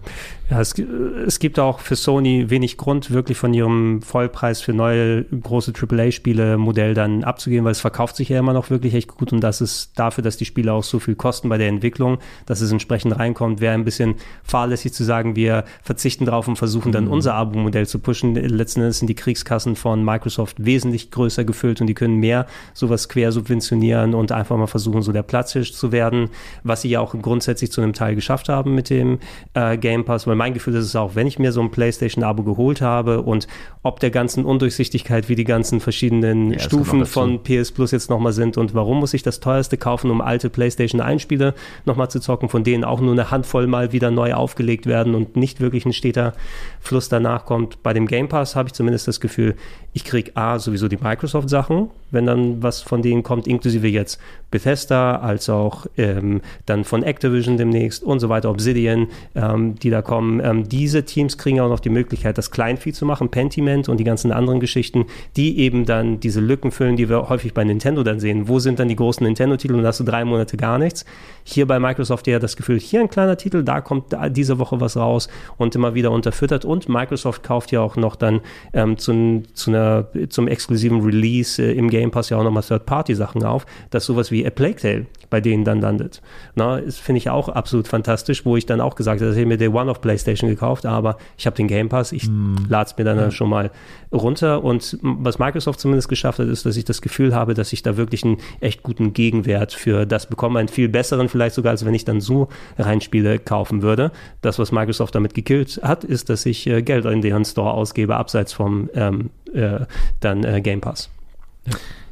Ja, es, gi- es gibt auch für Sony wenig Grund, wirklich von ihrem Vollpreis für neue große AAA-Spiele Modell dann abzugehen, weil es verkauft sich ja immer noch wirklich echt gut und das ist dafür, dass die Spiele auch so viel kosten bei der Entwicklung, dass es entsprechend reinkommt, wäre ein bisschen fahrlässig zu sagen, wir verzichten drauf und versuchen dann unser Abo-Modell zu pushen. Letzten Endes sind die Kriegskassen von Microsoft wesentlich größer gefüllt und die können mehr sowas quer subventionieren und einfach mal versuchen, so der Platzhirsch zu werden, was sie ja auch grundsätzlich zu einem Teil geschafft haben mit dem äh, Game Pass, weil mein Gefühl ist es auch, wenn ich mir so ein PlayStation-Abo geholt habe und ob der ganzen Undurchsichtigkeit, wie die ganzen verschiedenen Ja, Stufen von PS Plus jetzt nochmal sind und warum muss ich das teuerste kaufen, um alte PlayStation 1 Spiele nochmal zu zocken, von denen auch nur eine Handvoll mal wieder neu aufgelegt werden und nicht wirklich ein steter Fluss danach kommt. Bei dem Game Pass habe ich zumindest das Gefühl, ich kriege A, sowieso die Microsoft-Sachen, wenn dann was von denen kommt, inklusive jetzt Bethesda, als auch ähm, dann von Activision demnächst und so weiter, Obsidian, ähm, die da kommen. Ähm, diese Teams kriegen auch noch die Möglichkeit, das Kleinvieh zu machen, Pentiment und die ganzen anderen Geschichten, die eben dann diese Lücken füllen, die wir häufig bei Nintendo dann sehen. Wo sind dann die großen Nintendo-Titel und da hast du drei Monate gar nichts. Hier bei Microsoft eher das Gefühl, hier ein kleiner Titel, da kommt da diese Woche was raus und immer wieder unterfüttert. Und Microsoft kauft ja auch noch dann ähm, zu, zu einer, zum exklusiven Release äh, im Game Pass ja auch nochmal Third-Party-Sachen auf, dass sowas wie A Plague Tale bei denen dann landet. Na, das finde ich auch absolut fantastisch, wo ich dann auch gesagt habe, ich habe mir Day One auf PlayStation gekauft, aber ich habe den Game Pass, ich lade es mir dann schon mal runter und was Microsoft zumindest geschafft hat, ist, dass ich das Gefühl habe, dass ich da wirklich einen echt guten Gegenwert für das bekomme, einen viel besseren vielleicht sogar, als wenn ich dann so Reinspiele kaufen würde. Das, was Microsoft damit gekillt hat, ist, dass ich äh, Geld in deren Store ausgebe, abseits vom ähm, äh, dann äh, Game Pass.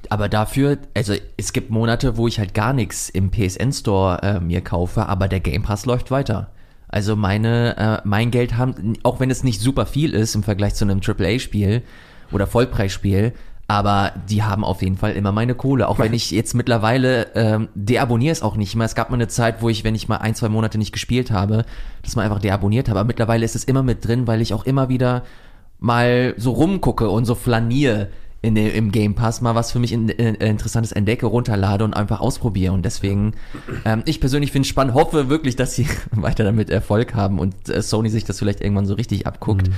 Aber dafür, also es gibt Monate, wo ich halt gar nichts im PSN Store äh, mir kaufe, aber der Game Pass läuft weiter. Also meine, äh, mein Geld haben, auch wenn es nicht super viel ist im Vergleich zu einem AAA-Spiel oder Vollpreisspiel, aber die haben auf jeden Fall immer meine Kohle. Auch wenn ich jetzt mittlerweile ähm, deabonniere es auch nicht mehr. Es gab mal eine Zeit, wo ich, wenn ich mal ein, zwei Monate nicht gespielt habe, das mal einfach deabonniert habe. Aber mittlerweile ist es immer mit drin, weil ich auch immer wieder mal so rumgucke und so flaniere in dem, im Game Pass mal was für mich in, in, interessantes entdecke, runterlade und einfach ausprobiere. Und deswegen, ähm, ich persönlich finde es spannend, hoffe wirklich, dass sie *laughs* weiter damit Erfolg haben und äh, Sony sich das vielleicht irgendwann so richtig abguckt.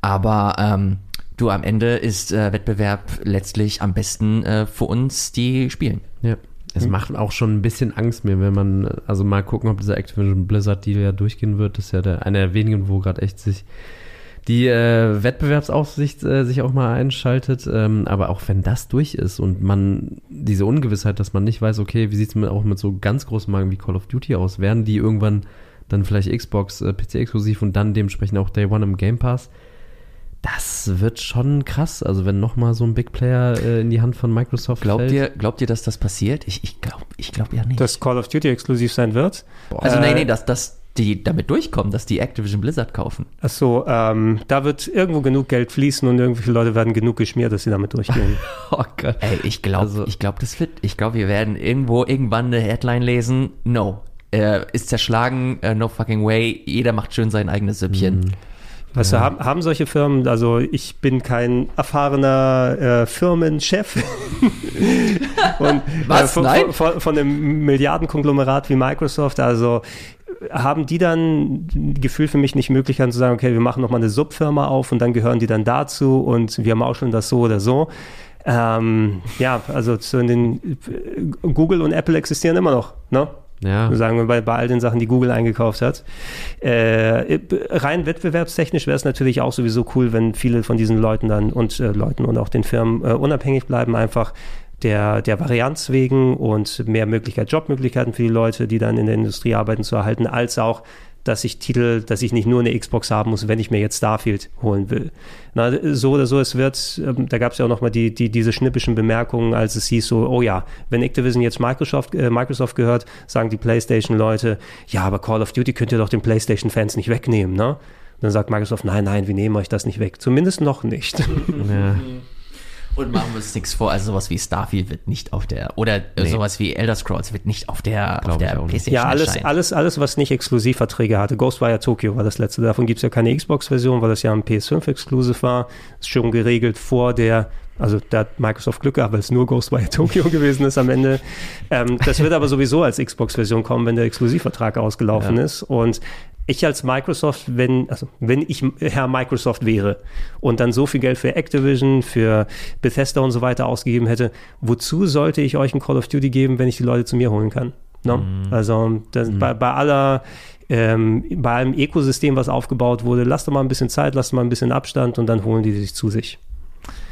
Aber ähm, du, am Ende ist äh, Wettbewerb letztlich am besten äh, für uns, die spielen. Ja. Es macht auch schon ein bisschen Angst mir, wenn man, also mal gucken, ob dieser Activision Blizzard Deal ja durchgehen wird. Das ist ja der, einer der wenigen, wo gerade echt sich die äh, Wettbewerbsaufsicht äh, sich auch mal einschaltet. Ähm, aber auch wenn das durch ist und man diese Ungewissheit, dass man nicht weiß, okay, wie sieht es auch mit so ganz großen Marken wie Call of Duty aus? Werden die irgendwann dann vielleicht Xbox äh, PC exklusiv und dann dementsprechend auch Day One im Game Pass? Das wird schon krass. Also wenn nochmal so ein Big Player äh, in die Hand von Microsoft Glaubt fällt. ihr, glaubt ihr, dass das passiert? Ich, ich glaube ich glaub ja nicht. Dass Call of Duty exklusiv sein wird. also nee, Äh, nee, dass, dass die damit durchkommen, dass die Activision Blizzard kaufen. Achso, ähm, da wird irgendwo genug Geld fließen und irgendwelche Leute werden genug geschmiert, dass sie damit durchgehen. *laughs* Oh Gott. Ey, ich glaube, Also- ich glaube, das wird. Ich glaube, wir werden irgendwo irgendwann eine Headline lesen. No, äh, ist zerschlagen, äh, no fucking way, jeder macht schön sein eigenes Süppchen. Weißt du, haben, haben solche Firmen, also ich bin kein erfahrener äh, Firmenchef *laughs* und, Was? Äh, von, Nein? Von, von, von einem Milliardenkonglomerat wie Microsoft, also haben die dann Gefühl für mich nicht Möglichkeiten zu sagen, okay, wir machen nochmal eine Subfirma auf und dann gehören die dann dazu und wir mauscheln das so oder so. Ähm, ja, also zu den Google und Apple existieren immer noch, ne? Ja. Sagen wir bei, bei all den Sachen, die Google eingekauft hat. Äh, rein wettbewerbstechnisch wäre es natürlich auch sowieso cool, wenn viele von diesen Leuten dann und äh, Leuten und auch den Firmen äh, unabhängig bleiben, einfach der, der Varianz wegen und mehr Möglichkeit, Jobmöglichkeiten für die Leute, die dann in der Industrie arbeiten, zu erhalten, als auch dass ich Titel, dass ich nicht nur eine Xbox haben muss, wenn ich mir jetzt Starfield holen will. Na, so oder so, es wird, ähm, da gab es ja auch nochmal die, die, diese schnippischen Bemerkungen, als es hieß so, oh ja, wenn Activision jetzt Microsoft, äh, Microsoft gehört, sagen die PlayStation-Leute, ja, aber Call of Duty könnt ihr doch den PlayStation-Fans nicht wegnehmen, ne? Und dann sagt Microsoft, nein, nein, wir nehmen euch das nicht weg. Zumindest noch nicht. *laughs* Ja. Und machen wir uns nichts vor, also sowas wie Starfield wird nicht auf der, oder äh, sowas wie Elder Scrolls wird nicht auf der, auf Glaub der. Playstation Ja, alles, erscheinen. alles, alles, was nicht Exklusivverträge hatte. Ghostwire Tokyo war das letzte. Davon gibt es ja keine Xbox-Version, weil das ja ein PS5-Exklusiv war. Ist schon geregelt vor der, also da hat Microsoft Glück gehabt, weil es nur Ghostwire Tokyo *laughs* gewesen ist am Ende. Ähm, das wird aber sowieso als Xbox-Version kommen, wenn der Exklusivvertrag ausgelaufen Ja. ist. Und ich als Microsoft, wenn, also wenn ich Herr Microsoft wäre und dann so viel Geld für Activision, für Bethesda und so weiter ausgegeben hätte, wozu sollte ich euch ein Call of Duty geben, wenn ich die Leute zu mir holen kann? Ne? Also das, bei, bei aller ähm, bei allem Ökosystem, was aufgebaut wurde, lasst doch mal ein bisschen Zeit, lasst mal ein bisschen Abstand und dann holen die sich zu sich.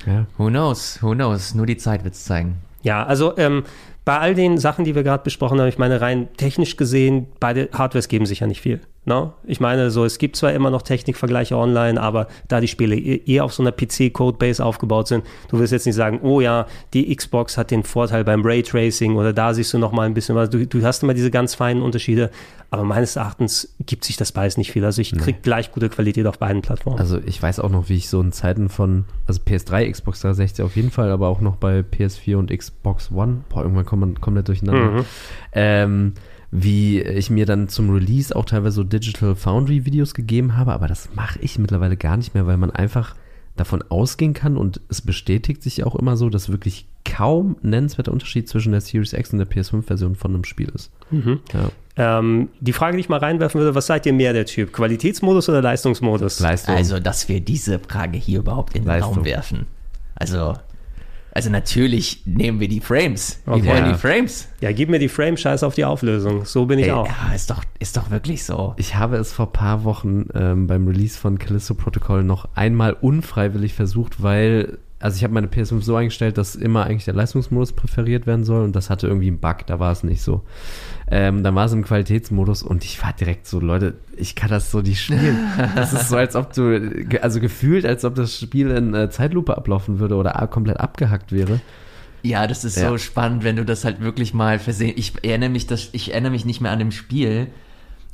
Ja. Who knows, who knows, nur die Zeit wird's zeigen. Ja, also ähm, bei all den Sachen, die wir gerade besprochen haben, ich meine, rein technisch gesehen, beide Hardwares geben sich ja nicht viel. Ne? Ich meine, so, es gibt zwar immer noch Technikvergleiche online, aber da die Spiele eh eher auf so einer PC-Codebase aufgebaut sind, du wirst jetzt nicht sagen, oh ja, die Xbox hat den Vorteil beim Raytracing oder da siehst du noch mal ein bisschen was. Du, du hast immer diese ganz feinen Unterschiede, aber meines Erachtens gibt sich das beides nicht viel. Also ich krieg gleich gute Qualität auf beiden Plattformen. Also ich weiß auch noch, wie ich so in Zeiten von, also PS3, Xbox 360 auf jeden Fall, aber auch noch bei PS4 und Xbox One, boah, irgendwann kommt man komplett durcheinander, ähm, wie ich mir dann zum Release auch teilweise so Digital Foundry Videos gegeben habe, aber das mache ich mittlerweile gar nicht mehr, weil man einfach davon ausgehen kann und es bestätigt sich auch immer so, dass wirklich kaum nennenswerter Unterschied zwischen der Series X und der PS5-Version von einem Spiel ist. Ja. Ähm, die Frage, die ich mal reinwerfen würde, was seid ihr mehr der Typ? Qualitätsmodus oder Leistungsmodus? Leistung. Also, dass wir diese Frage hier überhaupt in den Leistung. Raum werfen. Also, also natürlich nehmen wir die Frames. Wir Okay. wollen Ja. die Frames. Ja, gib mir die Frame, scheiß auf die Auflösung. So bin ich Ey, auch. ja, ist doch, ist doch wirklich so. Ich habe es vor paar Wochen ähm, beim Release von Callisto Protocol noch einmal unfreiwillig versucht, weil, also ich habe meine PS5 so eingestellt, dass immer eigentlich der Leistungsmodus präferiert werden soll und das hatte irgendwie einen Bug, da war es nicht so. Ähm, dann war es im Qualitätsmodus und ich war direkt so, Leute, ich kann das so nicht spielen. Das ist so, als ob du, also gefühlt, als ob das Spiel in äh, Zeitlupe ablaufen würde oder komplett abgehackt wäre. Ja, das ist Ja. so spannend, wenn du das halt wirklich mal versehen. Ich erinnere mich, das, ich erinnere mich nicht mehr an dem Spiel,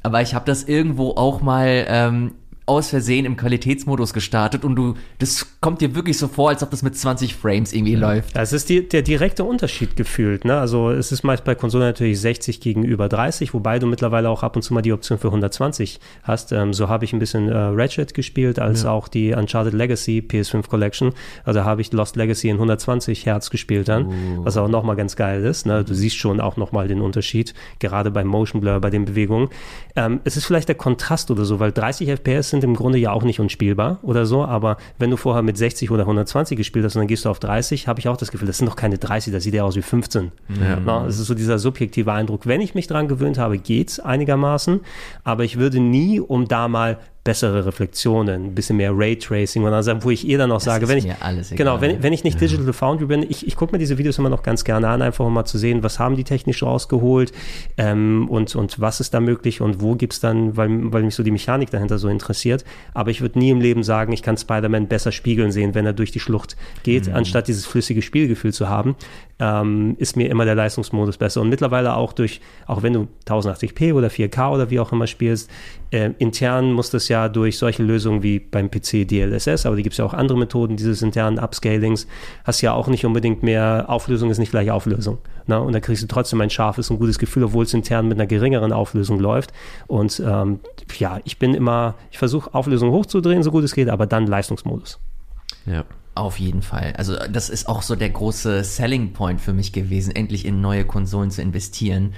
aber ich habe das irgendwo auch mal ähm, aus Versehen im Qualitätsmodus gestartet und du, das kommt dir wirklich so vor, als ob das mit 20 Frames irgendwie läuft. Das ist die, der direkte Unterschied gefühlt. Ne? Also es ist meist bei Konsolen natürlich 60 gegenüber 30, wobei du mittlerweile auch ab und zu mal die Option für 120 hast. Ähm, so habe ich ein bisschen äh, Ratchet gespielt, als auch die Uncharted Legacy PS5 Collection. Also habe ich Lost Legacy in 120 Hertz gespielt dann, was auch nochmal ganz geil ist. Ne? Du siehst schon auch nochmal den Unterschied, gerade beim Motion Blur, bei den Bewegungen. Ähm, es ist vielleicht der Kontrast oder so, weil 30 FPS sind im Grunde ja auch nicht unspielbar oder so, aber wenn du vorher mit 60 oder 120 gespielt hast und dann gehst du auf 30, habe ich auch das Gefühl, das sind doch keine 30, das sieht ja aus wie 15. Na, es ist so dieser subjektive Eindruck. Wenn ich mich dran gewöhnt habe, geht's einigermaßen, aber ich würde nie, um da mal bessere Reflexionen, ein bisschen mehr Raytracing und also, wo ich eher dann auch sage, ist wenn ich genau, wenn, wenn ich nicht Digital Foundry bin, ich, ich gucke mir diese Videos immer noch ganz gerne an, einfach um mal zu sehen, was haben die technisch rausgeholt ähm, und, und was ist da möglich und wo gibt's dann, weil, weil mich so die Mechanik dahinter so interessiert. Aber ich würde nie im Leben sagen, ich kann Spider-Man besser spiegeln sehen, wenn er durch die Schlucht geht, Mhm. anstatt dieses flüssige Spielgefühl zu haben, ähm, ist mir immer der Leistungsmodus besser. Und mittlerweile auch durch, auch wenn du 1080p oder 4K oder wie auch immer spielst, äh, intern muss das ja durch solche Lösungen wie beim PC DLSS, aber die gibt es ja auch andere Methoden dieses internen Upscalings, hast ja auch nicht unbedingt mehr, Auflösung ist nicht gleich Auflösung. Ne? Und da kriegst du trotzdem ein scharfes und gutes Gefühl, obwohl es intern mit einer geringeren Auflösung läuft. Und ähm, ja, ich bin immer, ich versuche Auflösung hochzudrehen, so gut es geht, aber dann Leistungsmodus. Ja. Auf jeden Fall. Also das ist auch so der große Selling Point für mich gewesen, endlich in neue Konsolen zu investieren,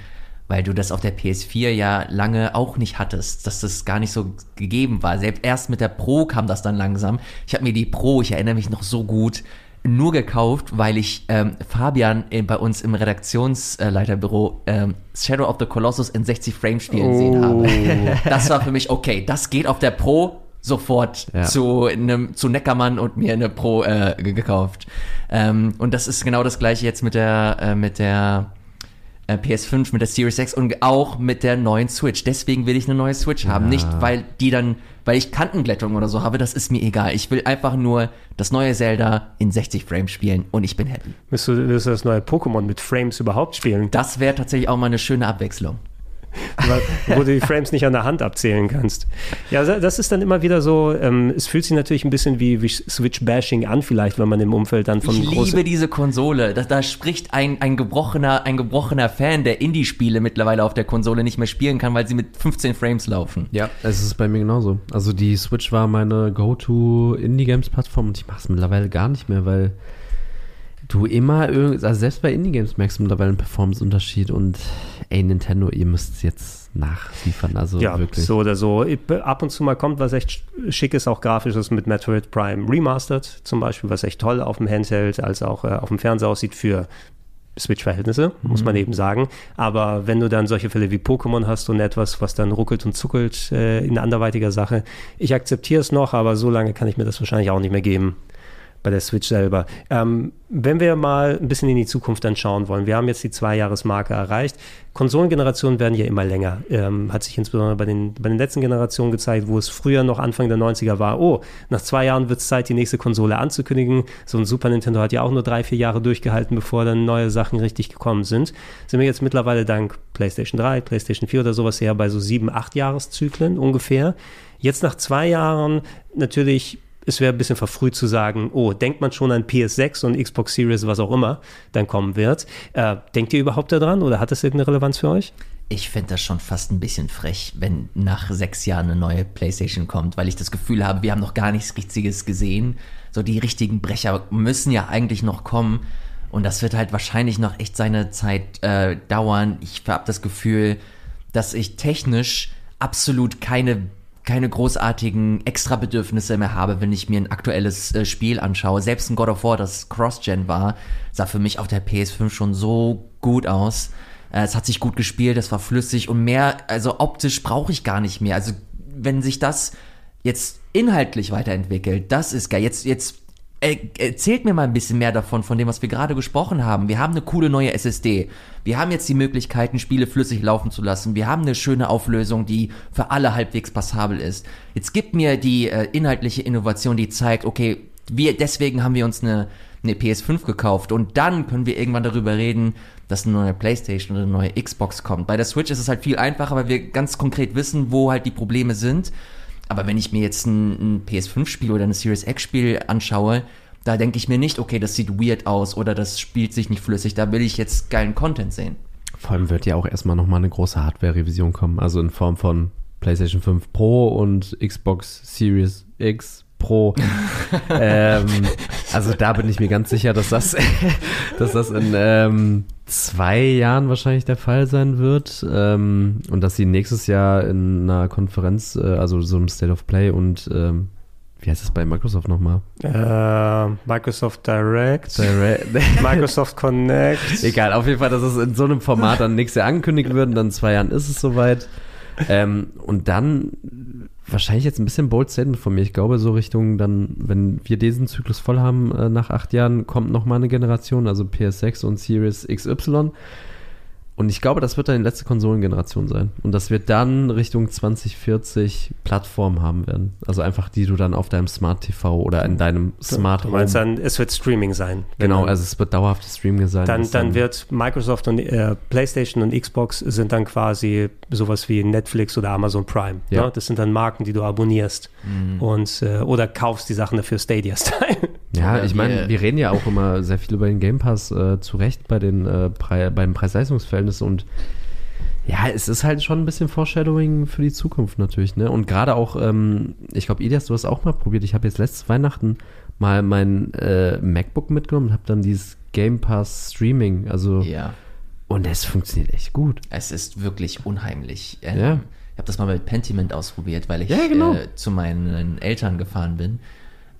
weil du das auf der PS4 ja lange auch nicht hattest, dass das gar nicht so gegeben war. Selbst erst mit der Pro kam das dann langsam. Ich habe mir die Pro, ich erinnere mich noch so gut, nur gekauft, weil ich ähm, Fabian äh, bei uns im Redaktionsleiterbüro ähm, Shadow of the Colossus in 60 Frames spielen oh. sehen habe. *laughs* Das war für mich okay. Das geht auf der Pro sofort ja. zu einem zu Neckermann und mir eine Pro äh, gekauft. Ähm, und das ist genau das gleiche jetzt mit der äh, mit der PS5, mit der Series X und auch mit der neuen Switch. Deswegen will ich eine neue Switch haben, ja. nicht weil die dann weil ich Kantenglättung oder so habe, das ist mir egal. Ich will einfach nur das neue Zelda in 60 Frames spielen und ich bin happy. Willst du, willst du das neue Pokémon mit Frames überhaupt spielen? Das wäre tatsächlich auch mal eine schöne Abwechslung *laughs* wo du die Frames nicht an der Hand abzählen kannst. Ja, das ist dann immer wieder so, ähm, es fühlt sich natürlich ein bisschen wie, wie Switch-Bashing an, vielleicht, wenn man im Umfeld dann von Ich liebe diese Konsole. Da, da spricht ein, ein, gebrochener, ein gebrochener Fan, der Indie-Spiele mittlerweile auf der Konsole nicht mehr spielen kann, weil sie mit 15 Frames laufen. Ja, es ist bei mir genauso. Also die Switch war meine Go-To-Indie-Games-Plattform und ich mache es mittlerweile gar nicht mehr, weil du immer also selbst bei Indie-Games merkst du mittlerweile einen Performance-Unterschied und ey, Nintendo, ihr müsst jetzt nachliefern, also ja, wirklich. so oder so. Ab und zu mal kommt was echt schickes, auch grafisches mit Metroid Prime Remastered zum Beispiel, was echt toll auf dem Handheld als auch äh, auf dem Fernseher aussieht für Switch-Verhältnisse, mhm. muss man eben sagen. Aber wenn du dann solche Fälle wie Pokémon hast und etwas, was dann ruckelt und zuckelt äh, in anderweitiger Sache, ich akzeptiere es noch, aber so lange kann ich mir das wahrscheinlich auch nicht mehr geben bei der Switch selber. Ähm, wenn wir mal ein bisschen in die Zukunft dann schauen wollen, wir haben jetzt die Zwei-Jahres-Marke erreicht. Konsolengenerationen werden ja immer länger. Ähm, hat sich insbesondere bei den, bei den letzten Generationen gezeigt, wo es früher noch Anfang der 90er war, oh, nach zwei Jahren wird es Zeit, die nächste Konsole anzukündigen. So ein Super Nintendo hat ja auch nur drei, vier Jahre durchgehalten, bevor dann neue Sachen richtig gekommen sind. Sind wir jetzt mittlerweile dank PlayStation 3, PlayStation 4 oder sowas her bei so sieben, acht Jahreszyklen ungefähr. Jetzt nach zwei Jahren natürlich es wäre ein bisschen verfrüht zu sagen, oh, denkt man schon an PS6 und Xbox Series, was auch immer dann kommen wird. Äh, denkt ihr überhaupt daran oder hat das irgendeine Relevanz für euch? Ich finde das schon fast ein bisschen frech, wenn nach sechs Jahren eine neue PlayStation kommt, weil ich das Gefühl habe, wir haben noch gar nichts Richtiges gesehen. So die richtigen Brecher müssen ja eigentlich noch kommen. Und das wird halt wahrscheinlich noch echt seine Zeit äh, dauern. Ich habe das Gefühl, dass ich technisch absolut keine keine großartigen Extrabedürfnisse mehr habe, wenn ich mir ein aktuelles äh, Spiel anschaue. Selbst ein God of War, das Cross-Gen war, sah für mich auf der PS5 schon so gut aus. Äh, es hat sich gut gespielt, es war flüssig und mehr, also optisch brauche ich gar nicht mehr. Also wenn sich das jetzt inhaltlich weiterentwickelt, das ist geil. Jetzt, jetzt erzählt mir mal ein bisschen mehr davon, von dem, was wir gerade gesprochen haben. Wir haben eine coole neue SSD. Wir haben jetzt die Möglichkeiten, Spiele flüssig laufen zu lassen. Wir haben eine schöne Auflösung, die für alle halbwegs passabel ist. Jetzt gibt mir die äh, inhaltliche Innovation, die zeigt, okay, wir, deswegen haben wir uns eine, eine PS5 gekauft und dann können wir irgendwann darüber reden, dass eine neue Playstation oder eine neue Xbox kommt. Bei der Switch ist es halt viel einfacher, weil wir ganz konkret wissen, wo halt die Probleme sind. Aber wenn ich mir jetzt ein, ein PS5-Spiel oder ein Series X-Spiel anschaue, da denke ich mir nicht, okay, das sieht weird aus oder das spielt sich nicht flüssig, da will ich jetzt geilen Content sehen. Vor allem wird ja auch erstmal nochmal eine große Hardware-Revision kommen, also in Form von PlayStation 5 Pro und Xbox Series X Pro. *laughs* ähm, also da bin ich mir ganz sicher, dass das, *laughs* dass das in ähm, zwei Jahren wahrscheinlich der Fall sein wird ähm, und dass sie nächstes Jahr in einer Konferenz, äh, also so einem State of Play und ähm, wie heißt das bei Microsoft nochmal? Äh, Microsoft Direct. Direct. *laughs* Microsoft Connect. Egal, auf jeden Fall, dass es in so einem Format dann nächstes Jahr angekündigt wird und dann in zwei Jahren ist es soweit. Ähm, und dann wahrscheinlich jetzt ein bisschen bold statement von mir. Ich glaube, so Richtung dann, wenn wir diesen Zyklus voll haben, äh, nach acht Jahren kommt nochmal eine Generation, also PS6 und Series XY. Und ich glaube, das wird dann die letzte Konsolengeneration sein. Und dass wir dann Richtung 2040 Plattformen haben werden. Also einfach, die du dann auf deinem Smart TV oder in deinem Smart Du meinst Home. dann, es wird Streaming sein. Genau, dann- also es wird dauerhaftes Streaming sein. dann, Das dann wird Microsoft und äh, PlayStation und Xbox sind dann quasi sowas wie Netflix oder Amazon Prime. Ja. Ne? Das sind dann Marken, die du abonnierst und äh, oder kaufst die Sachen dafür Stadia-Style. Ja, Oder ich meine, wir- reden ja auch immer sehr viel über den Game Pass äh, zu Recht bei den äh, Pre beim Preis-Leistungs-Verhältnis und ja, es ist halt schon ein bisschen Foreshadowing für die Zukunft natürlich, ne? Und gerade auch, ähm, ich glaube, Ilias, du hast auch mal probiert. Ich habe jetzt letztes Weihnachten mal mein äh, MacBook mitgenommen und habe dann dieses Game Pass Streaming, also Ja. und es funktioniert echt gut. Es ist wirklich unheimlich. Ähm, Ja. Ich habe das mal mit Pentiment ausprobiert, weil ich Ja, genau. äh, zu meinen Eltern gefahren bin.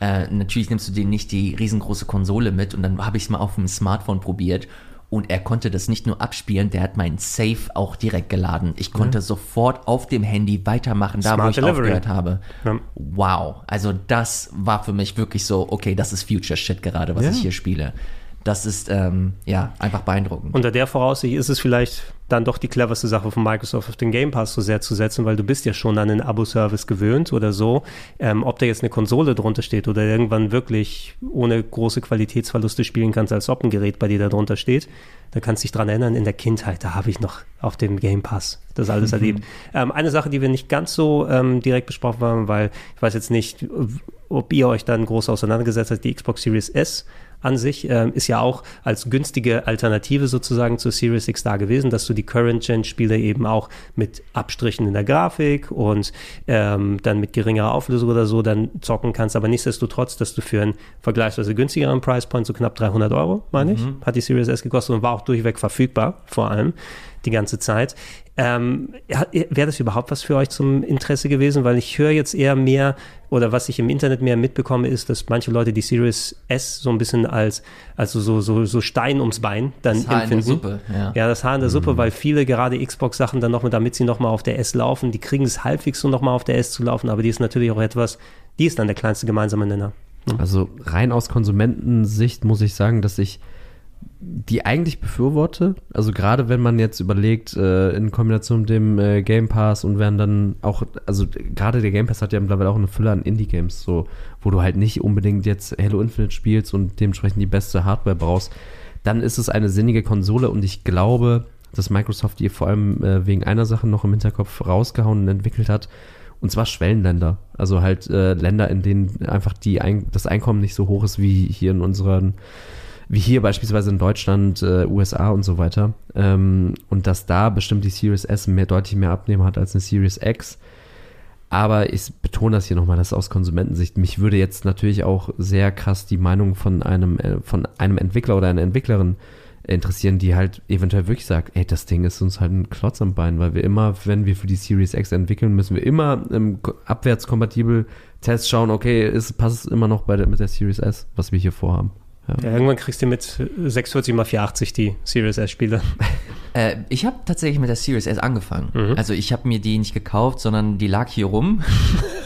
Äh, natürlich nimmst du denen nicht die riesengroße Konsole mit und dann habe ich es mal auf dem Smartphone probiert und er konnte das nicht nur abspielen, der hat meinen Safe auch direkt geladen. Ich konnte sofort auf dem Handy weitermachen, da wo Smart ich Delivery. aufgehört habe. Ja. Wow, also das war für mich wirklich so, okay, das ist Future Shit gerade, was Ja. ich hier spiele. Das ist ähm, ja einfach beeindruckend. Unter der Voraussicht ist es vielleicht dann doch die cleverste Sache von Microsoft auf den Game Pass so sehr zu setzen, weil du bist ja schon an einen Abo-Service gewöhnt oder so. Ähm, ob da jetzt eine Konsole drunter steht oder irgendwann wirklich ohne große Qualitätsverluste spielen kannst, als ob ein Gerät bei dir da drunter steht, da kannst du dich dran erinnern, in der Kindheit, da habe ich noch auf dem Game Pass das alles erlebt. Ähm, eine Sache, die wir nicht ganz so ähm, direkt besprochen haben, weil ich weiß jetzt nicht, ob ihr euch dann groß auseinandergesetzt habt, die Xbox Series S an sich ähm, ist ja auch als günstige Alternative sozusagen zur Series X da gewesen, dass du die Current-Gen-Spiele eben auch mit Abstrichen in der Grafik und ähm, dann mit geringerer Auflösung oder so dann zocken kannst, aber nichtsdestotrotz, dass du für einen vergleichsweise günstigeren Price Point, so knapp 300 Euro, meine ich, hat die Series S gekostet und war auch durchweg verfügbar, vor allem die ganze Zeit. Ähm, Wäre das überhaupt was für euch zum Interesse gewesen? Weil ich höre jetzt eher mehr, oder was ich im Internet mehr mitbekomme, ist, dass manche Leute die Series S so ein bisschen als, also so, so, so Stein ums Bein dann Das Haar in der empfinden. Suppe, ja. Ja, das Haar in der Suppe, weil viele gerade Xbox-Sachen dann nochmal, damit sie nochmal auf der S laufen, die kriegen es halbwegs so nochmal auf der S zu laufen, aber die ist natürlich auch etwas, die ist dann der kleinste gemeinsame Nenner. Also rein aus Konsumentensicht muss ich sagen, dass ich die eigentlich befürworte. Also gerade wenn man jetzt überlegt, äh, in Kombination mit dem äh, Game Pass und werden dann auch, also gerade der Game Pass hat ja mittlerweile auch eine Fülle an Indie-Games, so, wo du halt nicht unbedingt jetzt Halo Infinite spielst und dementsprechend die beste Hardware brauchst, dann ist es eine sinnige Konsole und ich glaube, dass Microsoft die vor allem äh, wegen einer Sache noch im Hinterkopf rausgehauen und entwickelt hat, und zwar Schwellenländer. Also halt äh, Länder, in denen einfach die Ein das Einkommen nicht so hoch ist wie hier in unseren, wie hier beispielsweise in Deutschland, äh, USA und so weiter. Ähm, und dass da bestimmt die Series S mehr, deutlich mehr Abnehmen hat als eine Series X. Aber ich betone das hier nochmal, das aus Konsumentensicht. Mich würde jetzt natürlich auch sehr krass die Meinung von einem, äh, von einem Entwickler oder einer Entwicklerin interessieren, die halt eventuell wirklich sagt, ey, das Ding ist uns halt ein Klotz am Bein, weil wir immer, wenn wir für die Series X entwickeln, müssen wir immer im ko- abwärtskompatibel Test schauen, okay, ist, passt es immer noch bei der, mit der Series S, was wir hier vorhaben. Ja. Ja, irgendwann kriegst du mit 640 mal 480 die Series S-Spiele. *laughs* Äh, ich habe tatsächlich mit der Series S angefangen. Mhm. Also ich habe mir die nicht gekauft, sondern die lag hier rum.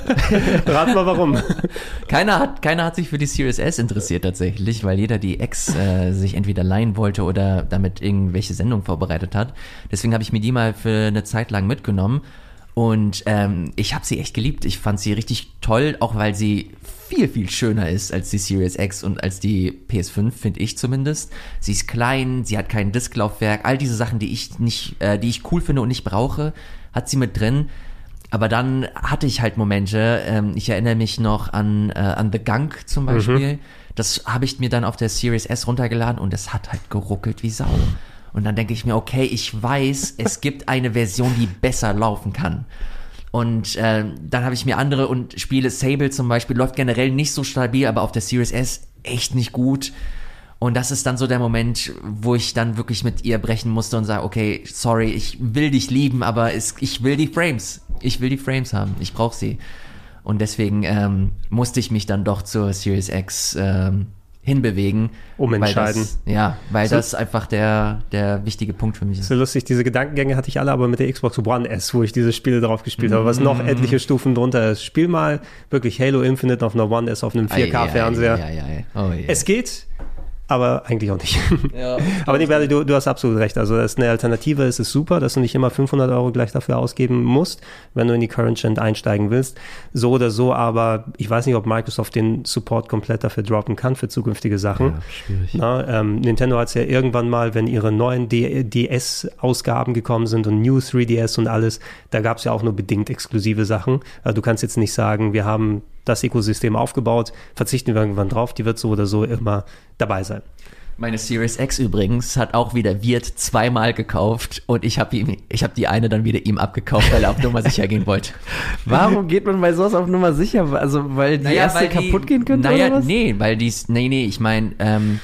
*laughs* Rat mal warum. *laughs* Keiner hat, keiner hat sich für die Series S interessiert tatsächlich, weil jeder die X äh, sich entweder leihen wollte oder damit irgendwelche Sendungen vorbereitet hat. Deswegen habe ich mir die mal für eine Zeit lang mitgenommen. Und ähm, ich habe sie echt geliebt. Ich fand sie richtig toll, auch weil sie viel, viel schöner ist als die Series X und als die PS5, finde ich zumindest. Sie ist klein, sie hat kein Disklaufwerk, all diese Sachen, die ich nicht, äh, die ich cool finde und nicht brauche, hat sie mit drin. Aber dann hatte ich halt Momente, ähm, ich erinnere mich noch an, äh, an The Gunk zum Beispiel. Das habe ich mir dann auf der Series S runtergeladen und es hat halt geruckelt wie Sau. Und dann denke ich mir, okay, ich weiß, es gibt eine Version, die besser laufen kann. Und äh, dann habe ich mir andere und Spiele, Sable zum Beispiel, läuft generell nicht so stabil, aber auf der Series S echt nicht gut. Und das ist dann so der Moment, wo ich dann wirklich mit ihr brechen musste und sage, okay, sorry, ich will dich lieben, aber es, ich will die Frames. Ich will die Frames haben. Ich brauche sie. Und deswegen ähm, musste ich mich dann doch zur Series X ähm, hinbewegen. Umentscheiden. Weil das, ja, weil So- das einfach der, der wichtige Punkt für mich ist. So lustig, diese Gedankengänge hatte ich alle aber mit der Xbox One S, wo ich diese Spiele drauf gespielt habe, was noch etliche Stufen drunter ist. Spiel mal wirklich Halo Infinite auf einer One S auf einem 4K-Fernseher. Ei, ei, ei, ei. Oh, yeah. Es geht, aber eigentlich auch nicht. *laughs* Ja, aber nee, Berli, du, du hast absolut recht. Also das ist eine Alternative, es ist super, dass du nicht immer 500 Euro gleich dafür ausgeben musst, wenn du in die Current Gen einsteigen willst. So oder so, aber ich weiß nicht, ob Microsoft den Support komplett dafür droppen kann für zukünftige Sachen. Ja, schwierig. Na, ähm, Nintendo hat es ja irgendwann mal, wenn ihre neuen DS-Ausgaben gekommen sind und New 3DS und alles, da gab es ja auch nur bedingt exklusive Sachen. Also du kannst jetzt nicht sagen, wir haben das Ökosystem aufgebaut, verzichten wir irgendwann drauf, die wird so oder so immer dabei sein. Meine Series X übrigens hat auch wieder Wirt zweimal gekauft und ich habe ihm, ich habe die eine dann wieder ihm abgekauft, weil er auf Nummer sicher gehen wollte. *laughs* Warum geht man bei sowas auf Nummer sicher? Also, weil die erste weil die- kaputt gehen könnte Naja, oder was? nee, weil die, nee, nee, ich meine, ähm,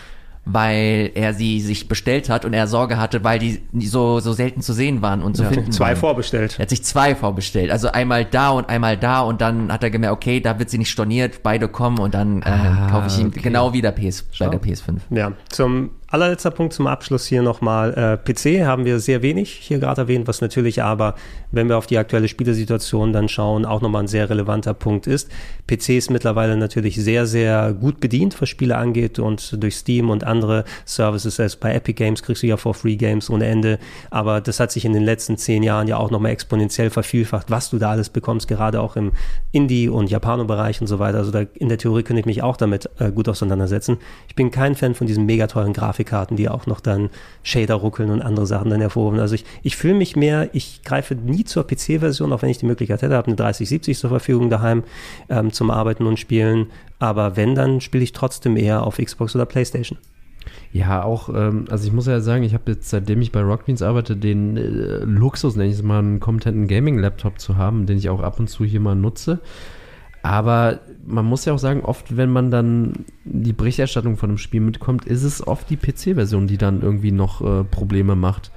weil er sie sich bestellt hat und er Sorge hatte, weil die so, so selten zu sehen waren und zu finden Zwei waren. vorbestellt. Er hat sich zwei vorbestellt. Also einmal da und einmal da und dann hat er gemerkt, okay, da wird sie nicht storniert, beide kommen und dann äh, Ah, kaufe ich ihm okay. genau wieder PS, bei der PS5. Ja, zum allerletzter Punkt zum Abschluss hier nochmal. Äh, PC haben wir sehr wenig hier gerade erwähnt, was natürlich aber, wenn wir auf die aktuelle Spielesituation dann schauen, auch nochmal ein sehr relevanter Punkt ist. PC ist mittlerweile natürlich sehr, sehr gut bedient, was Spiele angeht und durch Steam und andere Services, selbst bei Epic Games kriegst du ja for Free Games ohne Ende. Aber das hat sich in den letzten zehn Jahren ja auch nochmal exponentiell vervielfacht, was du da alles bekommst, gerade auch im Indie- und Japano-Bereich und so weiter. Also da, in der Theorie könnte ich mich auch damit äh, gut auseinandersetzen. Ich bin kein Fan von diesen mega teuren Grafikkarten, die auch noch dann Shader ruckeln und andere Sachen dann hervorrufen. Also ich, ich fühle mich mehr, ich greife nie zur PC-Version, auch wenn ich die Möglichkeit hätte, habe eine 3070 zur Verfügung daheim ähm, zum Arbeiten und Spielen. Aber wenn, dann spiele ich trotzdem eher auf Xbox oder Playstation. Ja, auch, ähm, also ich muss ja sagen, ich habe jetzt, seitdem ich bei Rockbeans arbeite, den äh, Luxus, nenne ich es mal, einen kompetenten Gaming-Laptop zu haben, den ich auch ab und zu hier mal nutze. Aber man muss ja auch sagen, oft, wenn man dann die Berichterstattung von einem Spiel mitkommt, ist es oft die PC-Version, die dann irgendwie noch äh, Probleme macht.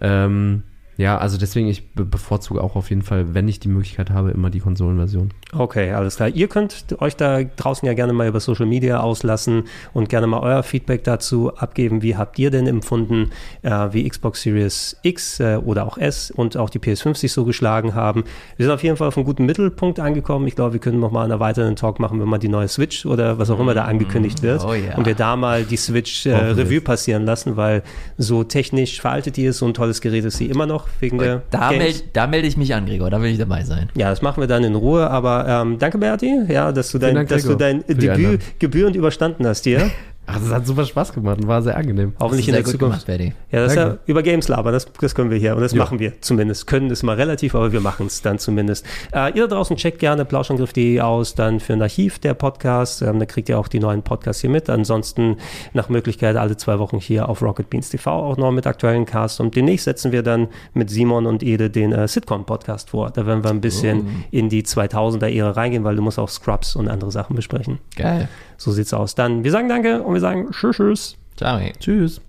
Ähm, ja, also deswegen, ich be bevorzuge auch auf jeden Fall, wenn ich die Möglichkeit habe, immer die Konsolenversion. Okay, alles klar. Ihr könnt euch da draußen ja gerne mal über Social Media auslassen und gerne mal euer Feedback dazu abgeben. Wie habt ihr denn empfunden, äh, wie Xbox Series X äh, oder auch S und auch die PS5 sich so geschlagen haben? Wir sind auf jeden Fall auf einem guten Mittelpunkt angekommen. Ich glaube, wir können noch mal einen weiteren Talk machen, wenn mal die neue Switch oder was auch immer da angekündigt wird. Oh ja. Und wir da mal die Switch äh. Revue passieren lassen, weil so technisch veraltet die ist, so ein tolles Gerät ist sie immer noch wegen der Da, Games. meld, da melde ich mich an, Gregor, da will ich dabei sein. Ja, das machen wir dann in Ruhe, aber ähm, danke Berti, ja, dass du dein, Dank, dass du dein Debüt gebührend überstanden hast hier. *laughs* Ach, das hat super Spaß gemacht und war sehr angenehm. Hoffentlich in der gut Zukunft. gemacht. Ja, das ist ja über Games labern, das, das können wir hier und das Ja. machen wir zumindest. Können ist mal relativ, aber wir machen es dann zumindest. Äh, ihr da draußen checkt gerne plauschangriff.de aus, dann für ein Archiv der Podcast. Ähm, da kriegt ihr auch die neuen Podcasts hier mit. Ansonsten nach Möglichkeit alle zwei Wochen hier auf Rocket Beans TV auch noch mit aktuellen Casts. Und demnächst setzen wir dann mit Simon und Ede den äh, Sitcom-Podcast vor. Da werden wir ein bisschen in die 2000er-Ära reingehen, weil du musst auch Scrubs und andere Sachen besprechen. Geil. So sieht's aus. Dann, wir sagen Danke und wir sagen Tschüss, Tschüss. Ciao. Tschüss.